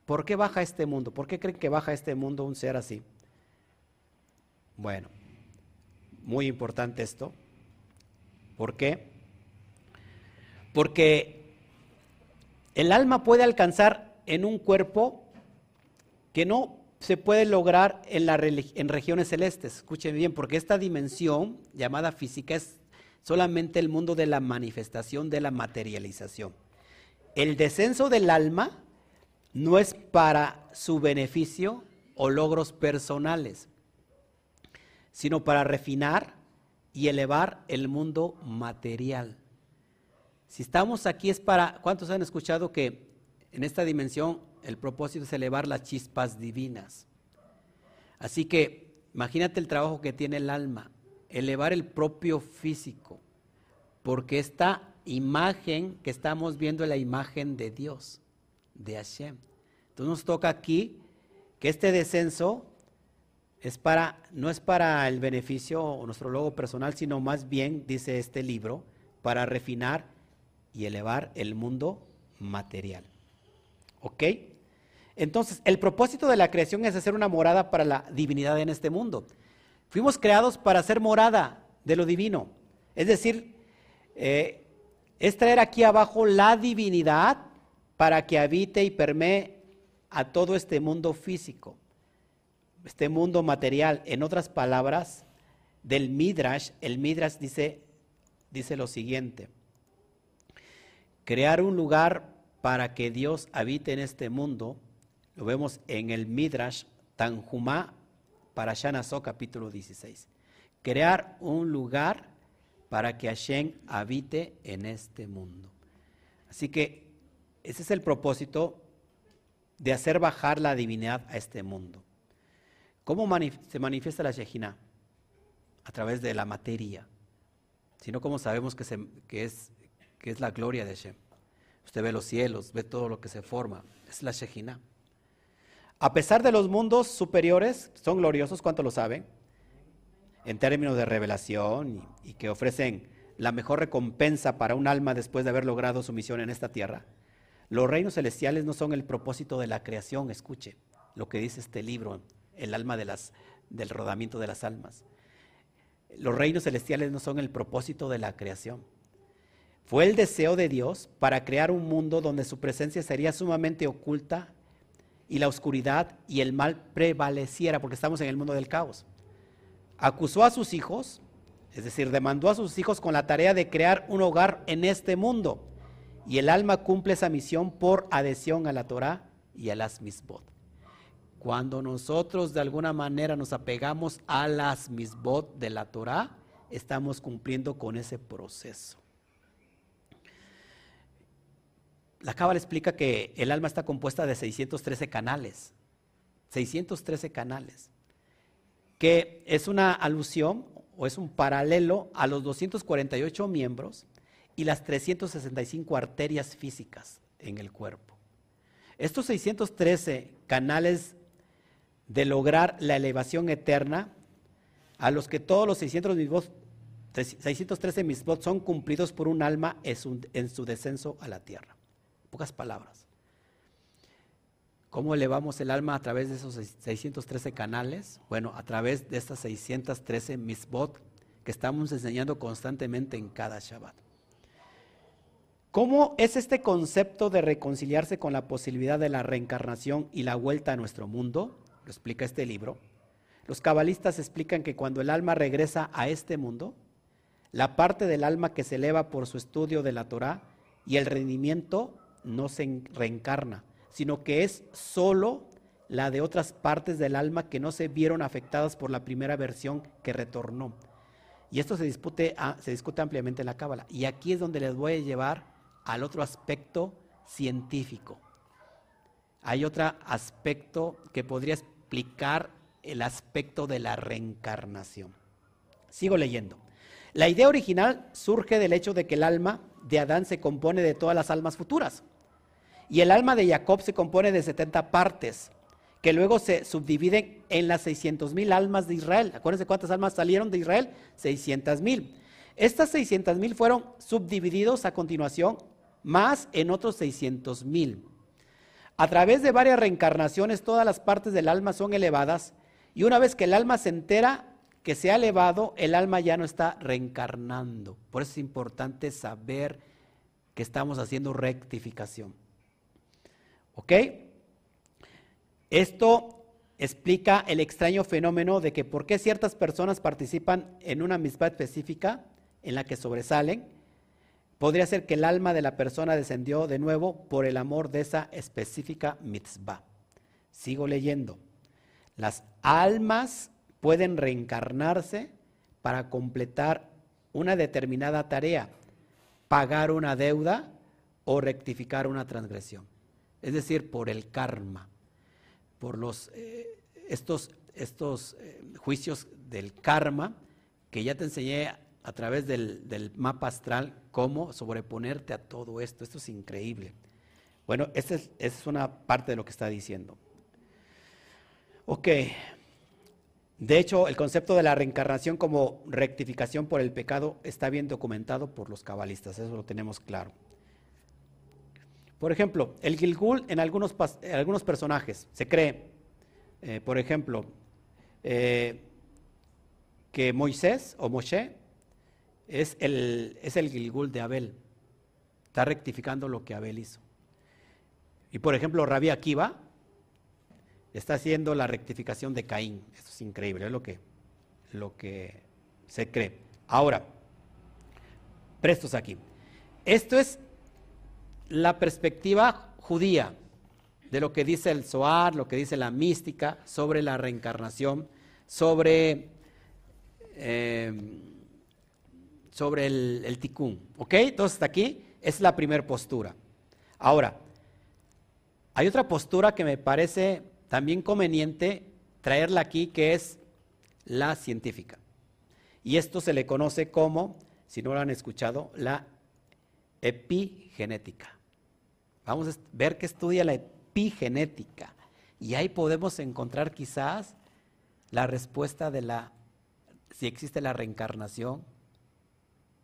¿por qué baja este mundo? ¿Por qué creen que baja este mundo un ser así? Bueno, muy importante esto. ¿Por qué? Porque el alma puede alcanzar en un cuerpo que no se puede lograr en, la, en regiones celestes. Escuchen bien, porque esta dimensión llamada física es solamente el mundo de la manifestación, de la materialización. El descenso del alma no es para su beneficio o logros personales, sino para refinar y elevar el mundo material. Si estamos aquí es para, ¿cuántos han escuchado que en esta dimensión el propósito es elevar las chispas divinas? Así que imagínate el trabajo que tiene el alma, elevar el propio físico, porque esta imagen que estamos viendo es la imagen de Dios, de Hashem. Entonces nos toca aquí que este descenso es para, no es para el beneficio o nuestro logo personal, sino más bien, dice este libro, para refinar y elevar el mundo material. ¿Ok? Entonces, el propósito de la creación es hacer una morada para la divinidad en este mundo. Fuimos creados para ser morada de lo divino. Es decir, eh, es traer aquí abajo la divinidad para que habite y permee a todo este mundo físico, este mundo material. En otras palabras, del Midrash, el Midrash dice, dice lo siguiente crear un lugar para que Dios habite en este mundo, lo vemos en el Midrash Tanjumá para Shanazó capítulo 16. Crear un lugar para que Hashem habite en este mundo. Así que ese es el propósito de hacer bajar la divinidad a este mundo. ¿Cómo se manifiesta la Shejina? A través de la materia. Sino como sabemos que, es la gloria de Hashem. Usted ve los cielos, ve todo lo que se forma. Es la Shejina. A pesar de los mundos superiores, son gloriosos, ¿cuánto lo saben? En términos de revelación y, que ofrecen la mejor recompensa para un alma después de haber logrado su misión en esta tierra. Los reinos celestiales no son el propósito de la creación, escuche lo que dice este libro, el alma del rodamiento de las almas. Los reinos celestiales no son el propósito de la creación. Fue el deseo de Dios para crear un mundo donde su presencia sería sumamente oculta y la oscuridad y el mal prevaleciera, porque estamos en el mundo del caos. Acusó a sus hijos, es decir, demandó a sus hijos con la tarea de crear un hogar en este mundo. Y el alma cumple esa misión por adhesión a la Torah y a las misbot. Cuando nosotros de alguna manera nos apegamos a las misbot de la Torah, estamos cumpliendo con ese proceso. La Cábala explica que el alma está compuesta de 613 canales. 613 canales. Que es una alusión o es un paralelo a los 248 miembros y las 365 arterias físicas en el cuerpo. Estos 613 canales de lograr la elevación eterna, a los que todos los 613 misbot son cumplidos por un alma en su descenso a la tierra. Pocas palabras. ¿Cómo elevamos el alma a través de esos 613 canales? Bueno, a través de estas 613 misbot que estamos enseñando constantemente en cada Shabbat. ¿Cómo es este concepto de reconciliarse con la posibilidad de la reencarnación y la vuelta a nuestro mundo? Lo explica este libro. Los cabalistas explican que cuando el alma regresa a este mundo, la parte del alma que se eleva por su estudio de la Torah y el rendimiento no se reencarna, sino que es solo la de otras partes del alma que no se vieron afectadas por la primera versión que retornó. Y esto se, discute, se discute ampliamente en la Cábala. Y aquí es donde les voy a llevar al otro aspecto científico. Hay otro aspecto que podría explicar el aspecto de la reencarnación. Sigo leyendo. La idea original surge del hecho de que el alma de Adán se compone de todas las almas futuras. Y el alma de Jacob se compone de 70 partes, que luego se subdividen en las 600 mil almas de Israel. Acuérdense cuántas almas salieron de Israel, 600 mil. Estas 600 mil fueron subdivididos a continuación, más en otros 600 mil. A través de varias reencarnaciones, todas las partes del alma son elevadas, y una vez que el alma se entera que se ha elevado, el alma ya no está reencarnando. Por eso es importante saber que estamos haciendo rectificación. ¿Ok? Esto explica el extraño fenómeno de que por qué ciertas personas participan en una misma específica en la que sobresalen. Podría ser que el alma de la persona descendió de nuevo por el amor de esa específica mitzvah. Sigo leyendo. Las almas pueden reencarnarse para completar una determinada tarea, pagar una deuda o rectificar una transgresión. Es decir, por el karma por los, eh, estos, estos eh, juicios del karma que ya te enseñé a través del, mapa astral cómo sobreponerte a todo esto. Esto es increíble. Bueno, esta es, es una parte de lo que está diciendo. Ok. De hecho, el concepto de la reencarnación como rectificación por el pecado está bien documentado por los cabalistas, eso lo tenemos claro. Por ejemplo, el Gilgul en algunos, personajes se cree, eh, por ejemplo, eh, que Moisés o Moshe es el, Gilgul de Abel. Está rectificando lo que Abel hizo. Y por ejemplo, Rabbi Akiva está haciendo la rectificación de Caín. Esto es increíble, es lo que, lo que se cree. Ahora, prestos aquí. Esto es la perspectiva judía de lo que dice el Zohar, lo que dice la mística sobre la reencarnación, sobre, eh, sobre el, el tikkun. ¿Ok? Entonces, hasta aquí es la primera postura. Ahora, hay otra postura que me parece también conveniente traerla aquí, que es la científica. Y esto se le conoce como, si no lo han escuchado, la epigenética. Vamos a ver que estudia la epigenética. Y ahí podemos encontrar quizás la respuesta de la, si existe la reencarnación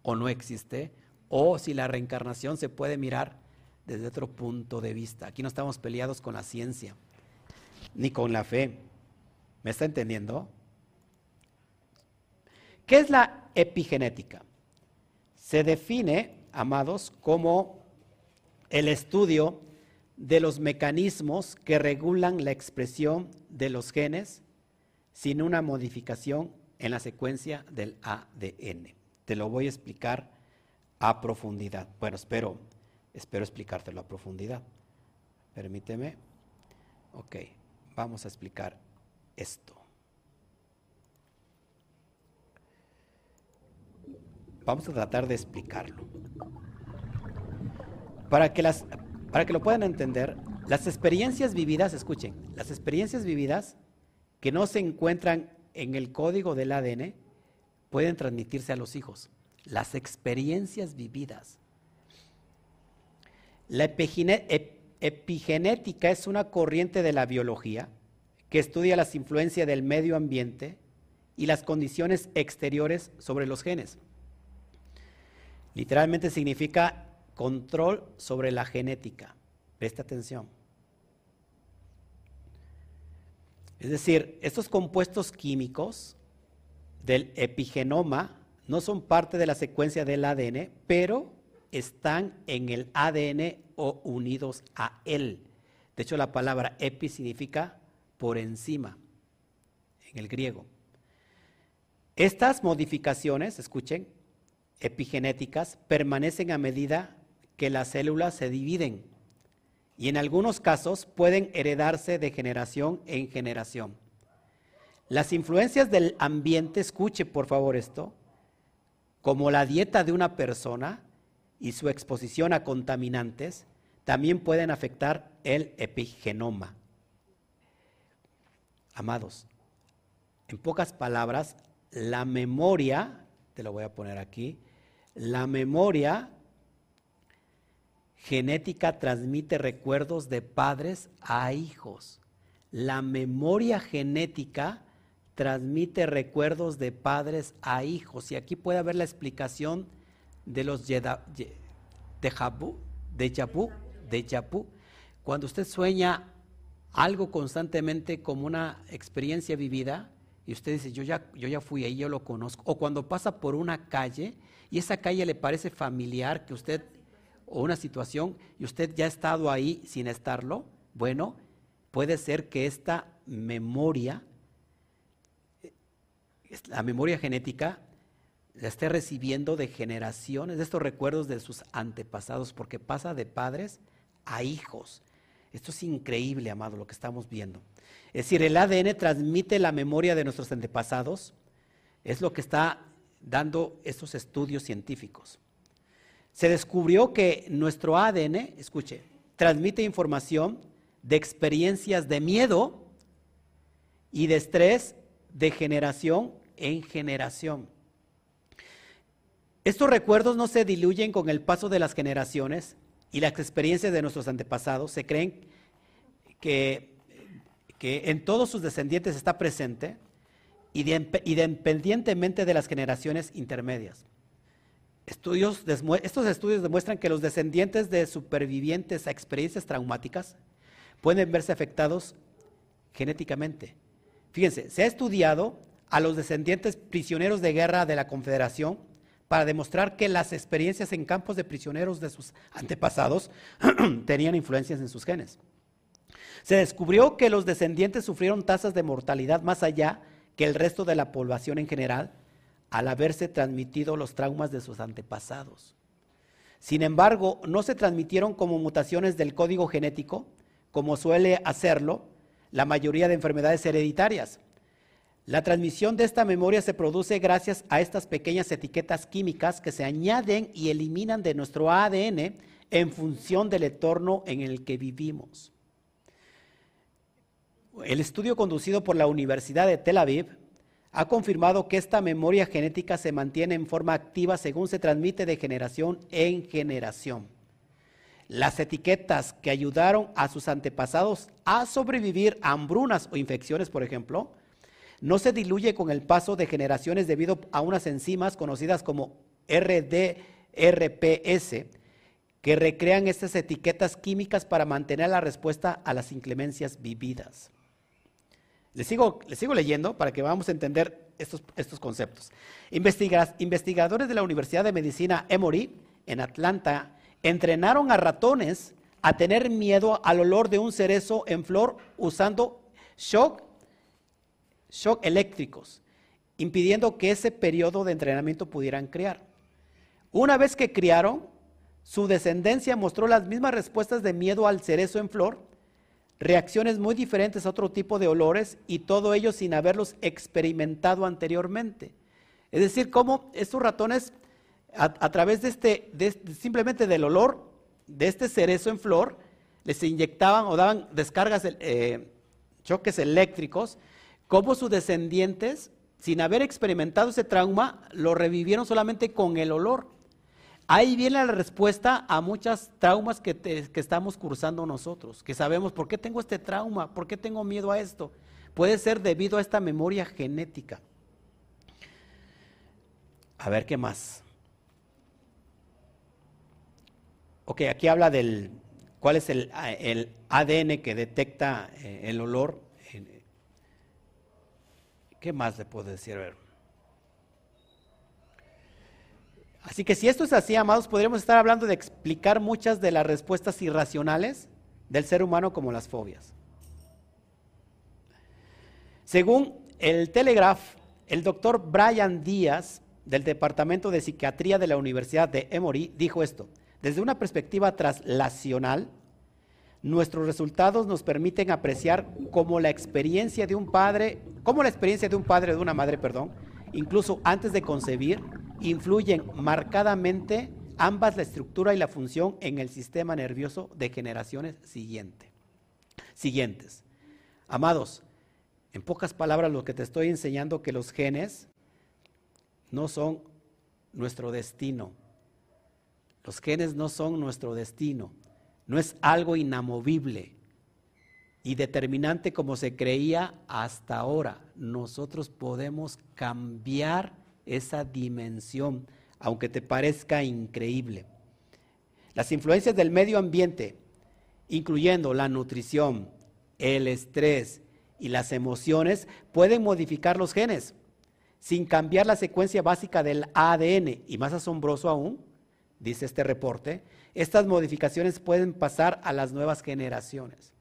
o no existe, o si la reencarnación se puede mirar desde otro punto de vista. Aquí no estamos peleados con la ciencia, ni con la fe. ¿Me está entendiendo? ¿Qué es la epigenética? Se define, amados, como el estudio de los mecanismos que regulan la expresión de los genes sin una modificación en la secuencia del ADN. Te lo voy a explicar a profundidad. Bueno, espero, espero explicártelo a profundidad. Permíteme. Ok, vamos a explicar esto. Vamos a tratar de explicarlo. Para que, las, para que lo puedan entender, las experiencias vividas, escuchen, las experiencias vividas que no se encuentran en el código del ADN pueden transmitirse a los hijos. Las experiencias vividas. La epigenética es una corriente de la biología que estudia las influencias del medio ambiente y las condiciones exteriores sobre los genes. Literalmente significa control sobre la genética. Presta atención. Es decir, estos compuestos químicos del epigenoma no son parte de la secuencia del ADN, pero están en el ADN o unidos a él. De hecho, la palabra epi significa por encima, en el griego. Estas modificaciones, escuchen, epigenéticas, permanecen a medida que las células se dividen y en algunos casos pueden heredarse de generación en generación. Las influencias del ambiente, escuche por favor esto, como la dieta de una persona y su exposición a contaminantes, también pueden afectar el epigenoma. Amados, en pocas palabras, la memoria, te lo voy a poner aquí, la memoria Genética transmite recuerdos de padres a hijos. La memoria genética transmite recuerdos de padres a hijos. Y aquí puede haber la explicación de los de vu, de vu, de vu. Cuando usted sueña algo constantemente como una experiencia vivida, y usted dice, yo ya, yo ya fui ahí, yo lo conozco. O cuando pasa por una calle y esa calle le parece familiar, que usted o una situación y usted ya ha estado ahí sin estarlo, bueno, puede ser que esta memoria, la memoria genética, la esté recibiendo de generaciones, de estos recuerdos de sus antepasados, porque pasa de padres a hijos. Esto es increíble, amado, lo que estamos viendo. Es decir, el ADN transmite la memoria de nuestros antepasados, es lo que está dando estos estudios científicos. Se descubrió que nuestro ADN, escuche, transmite información de experiencias de miedo y de estrés de generación en generación. Estos recuerdos no se diluyen con el paso de las generaciones y las experiencias de nuestros antepasados. Se creen que, que en todos sus descendientes está presente independientemente de las generaciones intermedias. Estudios, estos estudios demuestran que los descendientes de supervivientes a experiencias traumáticas pueden verse afectados genéticamente. Fíjense, se ha estudiado a los descendientes prisioneros de guerra de la Confederación para demostrar que las experiencias en campos de prisioneros de sus antepasados tenían influencias en sus genes. Se descubrió que los descendientes sufrieron tasas de mortalidad más allá que el resto de la población en general al haberse transmitido los traumas de sus antepasados. Sin embargo, no se transmitieron como mutaciones del código genético, como suele hacerlo la mayoría de enfermedades hereditarias. La transmisión de esta memoria se produce gracias a estas pequeñas etiquetas químicas que se añaden y eliminan de nuestro ADN en función del entorno en el que vivimos. El estudio conducido por la Universidad de Tel Aviv ha confirmado que esta memoria genética se mantiene en forma activa según se transmite de generación en generación. Las etiquetas que ayudaron a sus antepasados a sobrevivir a hambrunas o infecciones, por ejemplo, no se diluye con el paso de generaciones debido a unas enzimas conocidas como RDRPS, que recrean estas etiquetas químicas para mantener la respuesta a las inclemencias vividas. Les sigo, sigo leyendo para que vamos a entender estos, estos conceptos. investigadores de la Universidad de Medicina Emory en Atlanta entrenaron a ratones a tener miedo al olor de un cerezo en flor usando shock, shock eléctricos, impidiendo que ese periodo de entrenamiento pudieran criar. Una vez que criaron, su descendencia mostró las mismas respuestas de miedo al cerezo en flor reacciones muy diferentes a otro tipo de olores y todo ello sin haberlos experimentado anteriormente. Es decir, cómo estos ratones, a, través de este, simplemente del olor de este cerezo en flor, les inyectaban o daban descargas, eh, choques eléctricos, como sus descendientes, sin haber experimentado ese trauma, lo revivieron solamente con el olor. Ahí viene la respuesta a muchas traumas que, estamos cursando nosotros, que sabemos por qué tengo este trauma, por qué tengo miedo a esto. Puede ser debido a esta memoria genética. A ver qué más. Ok, aquí habla del cuál es el, ADN que detecta eh, el olor. ¿Qué más le puedo decir? A ver. Así que si esto es así, amados, podríamos estar hablando de explicar muchas de las respuestas irracionales del ser humano como las fobias. Según el Telegraph, el doctor Brian Díaz, del Departamento de Psiquiatría de la Universidad de Emory, dijo esto, desde una perspectiva traslacional, nuestros resultados nos permiten apreciar cómo la experiencia de un padre, cómo la experiencia de un padre de una madre, perdón, incluso antes de concebir, influyen marcadamente ambas la estructura y la función en el sistema nervioso de generaciones siguiente, siguientes. Amados, en pocas palabras lo que te estoy enseñando que los genes no son nuestro destino. Los genes no son nuestro destino. No es algo inamovible y determinante como se creía hasta ahora. Nosotros podemos cambiar esa dimensión, aunque te parezca increíble. Las influencias del medio ambiente, incluyendo la nutrición, el estrés y las emociones, pueden modificar los genes sin cambiar la secuencia básica del ADN. Y más asombroso aún, dice este reporte, estas modificaciones pueden pasar a las nuevas generaciones.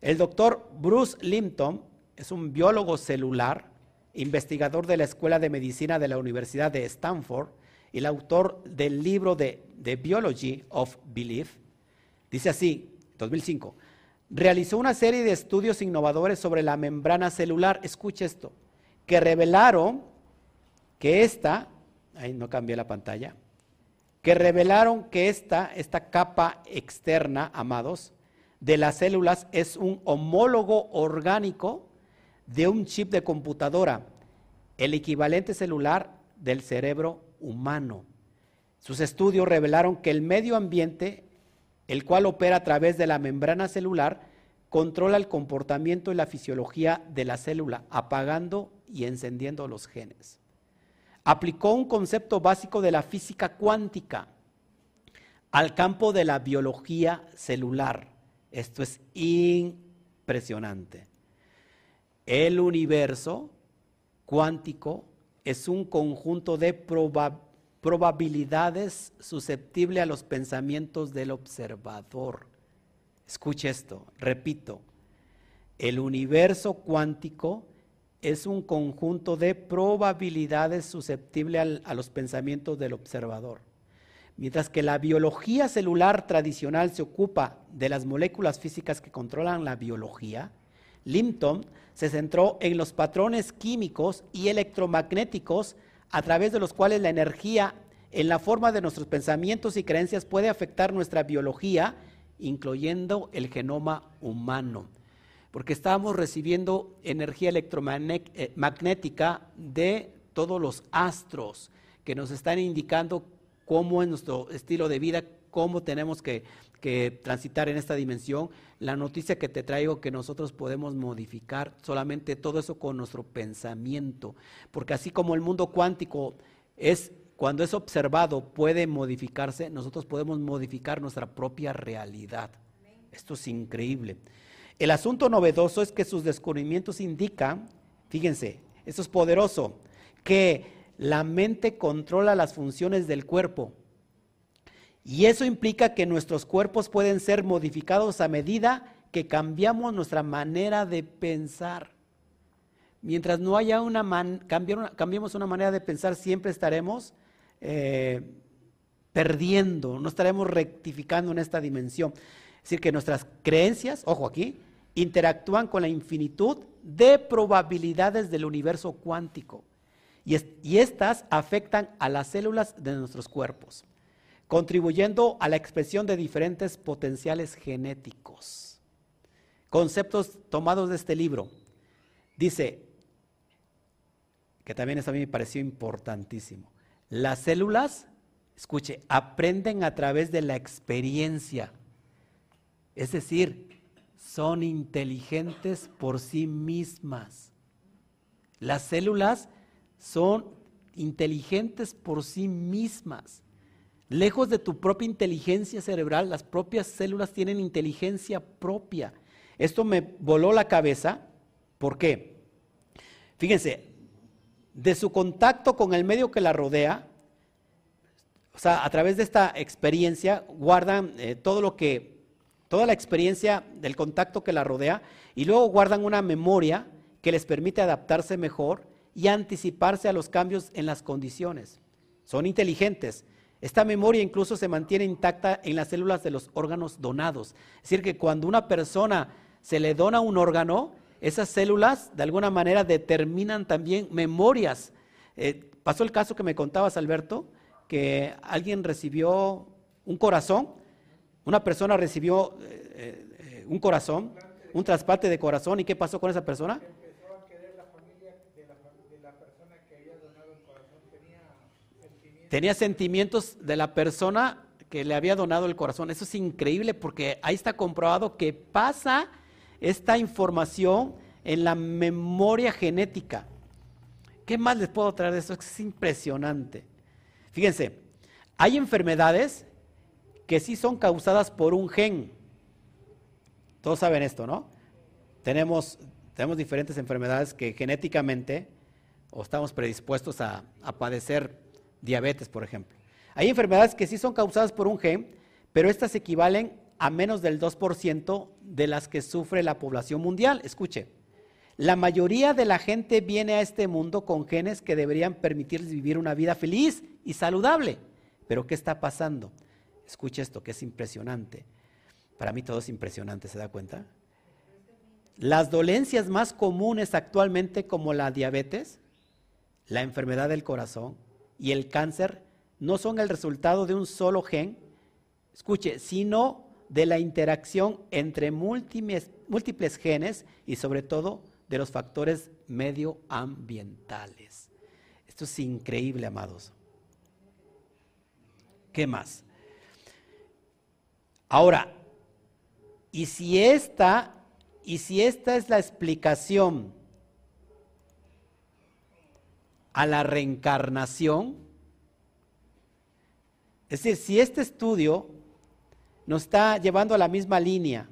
El doctor Bruce Limpton es un biólogo celular, investigador de la Escuela de Medicina de la Universidad de Stanford y el autor del libro de The Biology of Belief. Dice así, 2005, realizó una serie de estudios innovadores sobre la membrana celular, escuche esto, que revelaron que esta, ahí no cambié la pantalla, que revelaron que esta, esta capa externa, amados, de las células es un homólogo orgánico de un chip de computadora, el equivalente celular del cerebro humano. Sus estudios revelaron que el medio ambiente, el cual opera a través de la membrana celular, controla el comportamiento y la fisiología de la célula, apagando y encendiendo los genes. Aplicó un concepto básico de la física cuántica al campo de la biología celular. Esto es impresionante. El universo cuántico es un conjunto de probabilidades susceptible a los pensamientos del observador. Escuche esto, repito, el universo cuántico es un conjunto de probabilidades susceptible a los pensamientos del observador. Mientras que la biología celular tradicional se ocupa de las moléculas físicas que controlan la biología, Limpton se centró en los patrones químicos y electromagnéticos a través de los cuales la energía en la forma de nuestros pensamientos y creencias puede afectar nuestra biología, incluyendo el genoma humano. Porque estamos recibiendo energía electromagnética de todos los astros que nos están indicando cómo es nuestro estilo de vida, cómo tenemos que, transitar en esta dimensión. La noticia que te traigo que nosotros podemos modificar solamente todo eso con nuestro pensamiento, porque así como el mundo cuántico es cuando es observado puede modificarse, nosotros podemos modificar nuestra propia realidad. Esto es increíble. El asunto novedoso es que sus descubrimientos indican, fíjense, esto es poderoso, que la mente controla las funciones del cuerpo. Y eso implica que nuestros cuerpos pueden ser modificados a medida que cambiamos nuestra manera de pensar. Mientras no haya una man, cambiemos una manera de pensar, siempre estaremos eh, perdiendo, no estaremos rectificando en esta dimensión. Es decir, que nuestras creencias, ojo aquí, interactúan con la infinitud de probabilidades del universo cuántico y, estas afectan a las células de nuestros cuerpos, contribuyendo a la expresión de diferentes potenciales genéticos. Conceptos tomados de este libro. Dice, que también a mí me pareció importantísimo, las células, escuche, aprenden a través de la experiencia. Es decir, son inteligentes por sí mismas. Las células son inteligentes por sí mismas. Lejos de tu propia inteligencia cerebral, las propias células tienen inteligencia propia. Esto me voló la cabeza. ¿Por qué? Fíjense, de su contacto con el medio que la rodea, o sea, a través de esta experiencia, guardan eh, todo lo que, toda la experiencia del contacto que la rodea, y luego guardan una memoria que les permite adaptarse mejor y anticiparse a los cambios en las condiciones. Son inteligentes. Esta memoria incluso se mantiene intacta en las células de los órganos donados. Es decir, que cuando una persona se le dona un órgano, esas células de alguna manera determinan también memorias. Eh, pasó el caso que me contabas, Alberto, que alguien recibió un corazón, una persona recibió eh, eh, un corazón, un trasplante de corazón, ¿y qué pasó con esa persona? Tenía sentimientos de la persona que le había donado el corazón. Eso es increíble porque ahí está comprobado que pasa esta información en la memoria genética. ¿Qué más les puedo traer de eso? Es impresionante. Fíjense, hay enfermedades que sí son causadas por un gen. Todos saben esto, ¿no? Tenemos, tenemos diferentes enfermedades que genéticamente o estamos predispuestos a, a padecer diabetes, por ejemplo. Hay enfermedades que sí son causadas por un gen, pero estas equivalen a menos del 2% de las que sufre la población mundial. Escuche, la mayoría de la gente viene a este mundo con genes que deberían permitirles vivir una vida feliz y saludable. Pero ¿qué está pasando? Escuche esto, que es impresionante. Para mí todo es impresionante, ¿se da cuenta? Las dolencias más comunes actualmente como la diabetes, la enfermedad del corazón y el cáncer no son el resultado de un solo gen, escuche, sino de la interacción entre múltiples, genes y sobre todo de los factores medioambientales. Esto es increíble, amados. ¿Qué más? Ahora, y si esta, y si esta es la explicación a la reencarnación, es decir, si este estudio nos está llevando a la misma línea,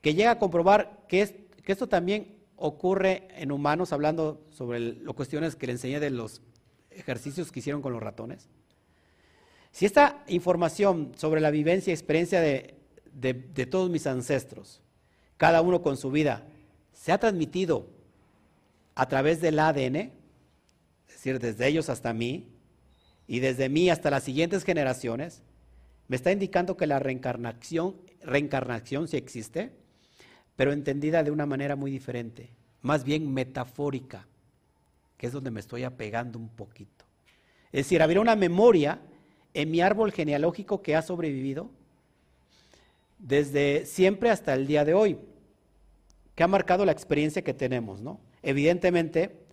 que llega a comprobar que, esto también ocurre en humanos, hablando sobre las cuestiones que le enseñé de los ejercicios que hicieron con los ratones. Si esta información sobre la vivencia y experiencia de, de todos mis ancestros, cada uno con su vida, se ha transmitido a través del ADN, desde ellos hasta mí, y desde mí hasta las siguientes generaciones, me está indicando que la reencarnación, reencarnación sí existe, pero entendida de una manera muy diferente, más bien metafórica, que es donde me estoy apegando un poquito. Es decir, habría una memoria en mi árbol genealógico que ha sobrevivido desde siempre hasta el día de hoy, que ha marcado la experiencia que tenemos, ¿no? Evidentemente,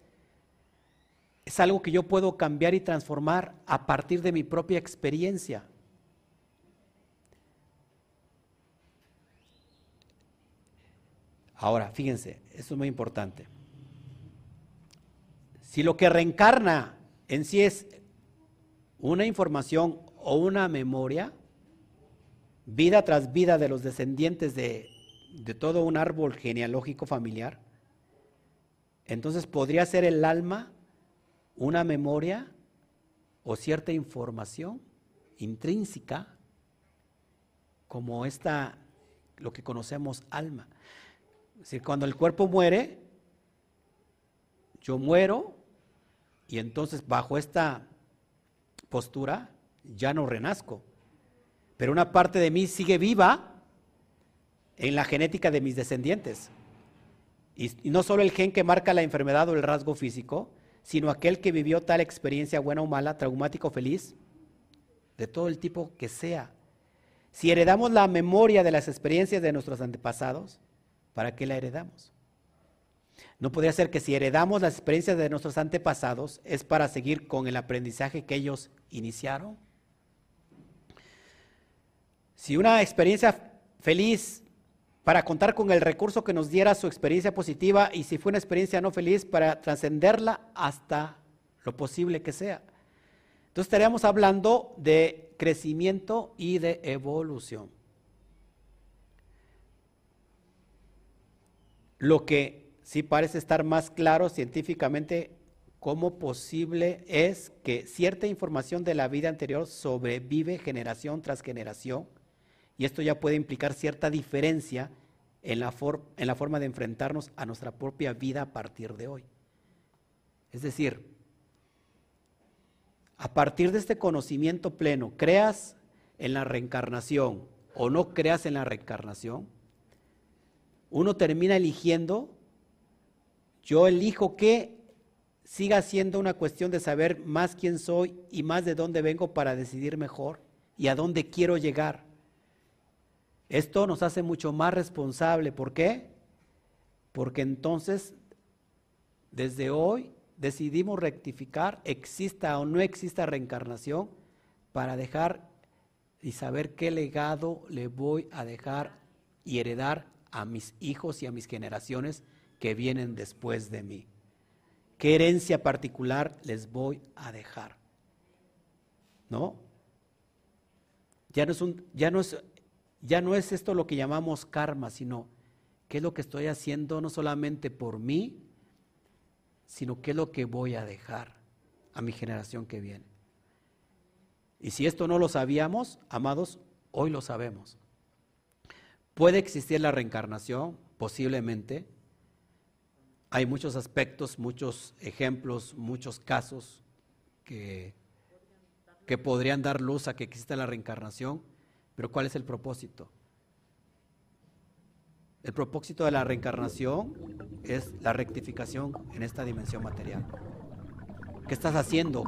es algo que yo puedo cambiar y transformar a partir de mi propia experiencia. Ahora, fíjense, esto es muy importante. Si lo que reencarna en sí es una información o una memoria, vida tras vida de los descendientes de, de todo un árbol genealógico familiar, entonces podría ser el alma una memoria o cierta información intrínseca como esta, lo que conocemos alma. Es decir, cuando el cuerpo muere, yo muero y entonces bajo esta postura ya no renazco. Pero una parte de mí sigue viva en la genética de mis descendientes. Y, no solo el gen que marca la enfermedad o el rasgo físico, sino aquel que vivió tal experiencia buena o mala, traumático o feliz, de todo el tipo que sea. Si heredamos la memoria de las experiencias de nuestros antepasados, ¿para qué la heredamos? No podría ser que si heredamos las experiencias de nuestros antepasados es para seguir con el aprendizaje que ellos iniciaron. Si una experiencia feliz para contar con el recurso que nos diera su experiencia positiva y si fue una experiencia no feliz para trascenderla hasta lo posible que sea. Entonces estaríamos hablando de crecimiento y de evolución. Lo que sí parece estar más claro científicamente cómo posible es que cierta información de la vida anterior sobrevive generación tras generación y esto ya puede implicar cierta diferencia en la, en la forma de enfrentarnos a nuestra propia vida a partir de hoy. Es decir, a partir de este conocimiento pleno, creas en la reencarnación o no creas en la reencarnación, uno termina eligiendo, yo elijo que siga siendo una cuestión de saber más quién soy y más de dónde vengo para decidir mejor y a dónde quiero llegar. Esto nos hace mucho más responsable. ¿Por qué? Porque entonces, desde hoy, decidimos rectificar, exista o no exista reencarnación, para dejar y saber qué legado le voy a dejar y heredar a mis hijos y a mis generaciones que vienen después de mí. ¿Qué herencia particular les voy a dejar? ¿No? Ya no es, un, ya no es, ya no es esto lo que llamamos karma, sino qué es lo que estoy haciendo no solamente por mí, sino qué es lo que voy a dejar a mi generación que viene. Y si esto no lo sabíamos, amados, hoy lo sabemos. ¿Puede existir la reencarnación? Posiblemente. Hay muchos aspectos, muchos ejemplos, muchos casos que, que podrían dar luz a que exista la reencarnación, pero ¿cuál es el propósito? El propósito de la reencarnación es la rectificación en esta dimensión material. ¿Qué estás haciendo?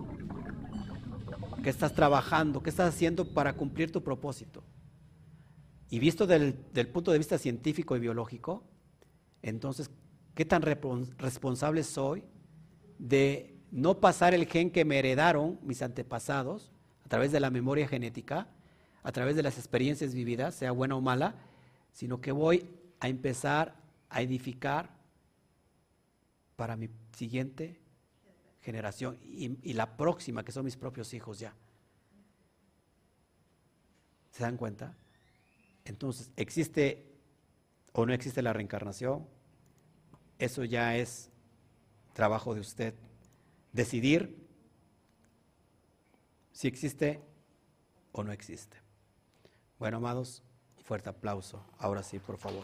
¿Qué estás trabajando? ¿Qué estás haciendo para cumplir tu propósito? Y visto del, punto de vista científico y biológico, entonces, ¿qué tan responsable soy de no pasar el gen que me heredaron mis antepasados a través de la memoria genética, a través de las experiencias vividas, sea buena o mala, sino que voy a empezar a edificar para mi siguiente generación y, la próxima, que son mis propios hijos ya. ¿Se dan cuenta? Entonces, ¿existe o no existe la reencarnación? Eso ya es trabajo de usted. Decidir si existe o no existe. Bueno, amados, fuerte aplauso. Ahora sí, por favor.